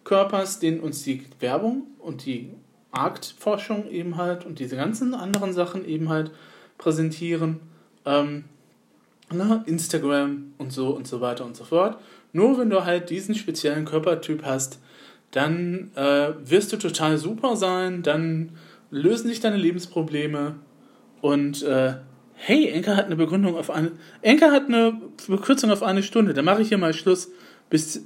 Körpers, den uns die Werbung und die Marktforschung eben halt und diese ganzen anderen Sachen eben halt präsentieren. Ähm, na, Instagram und so und so weiter und so fort. Nur wenn du halt diesen speziellen Körpertyp hast, dann äh, wirst du total super sein, dann lösen sich deine Lebensprobleme und äh, hey, Enker hat eine Begründung auf eine. Enker hat eine Verkürzung auf eine Stunde. Da mache ich hier mal Schluss. Bis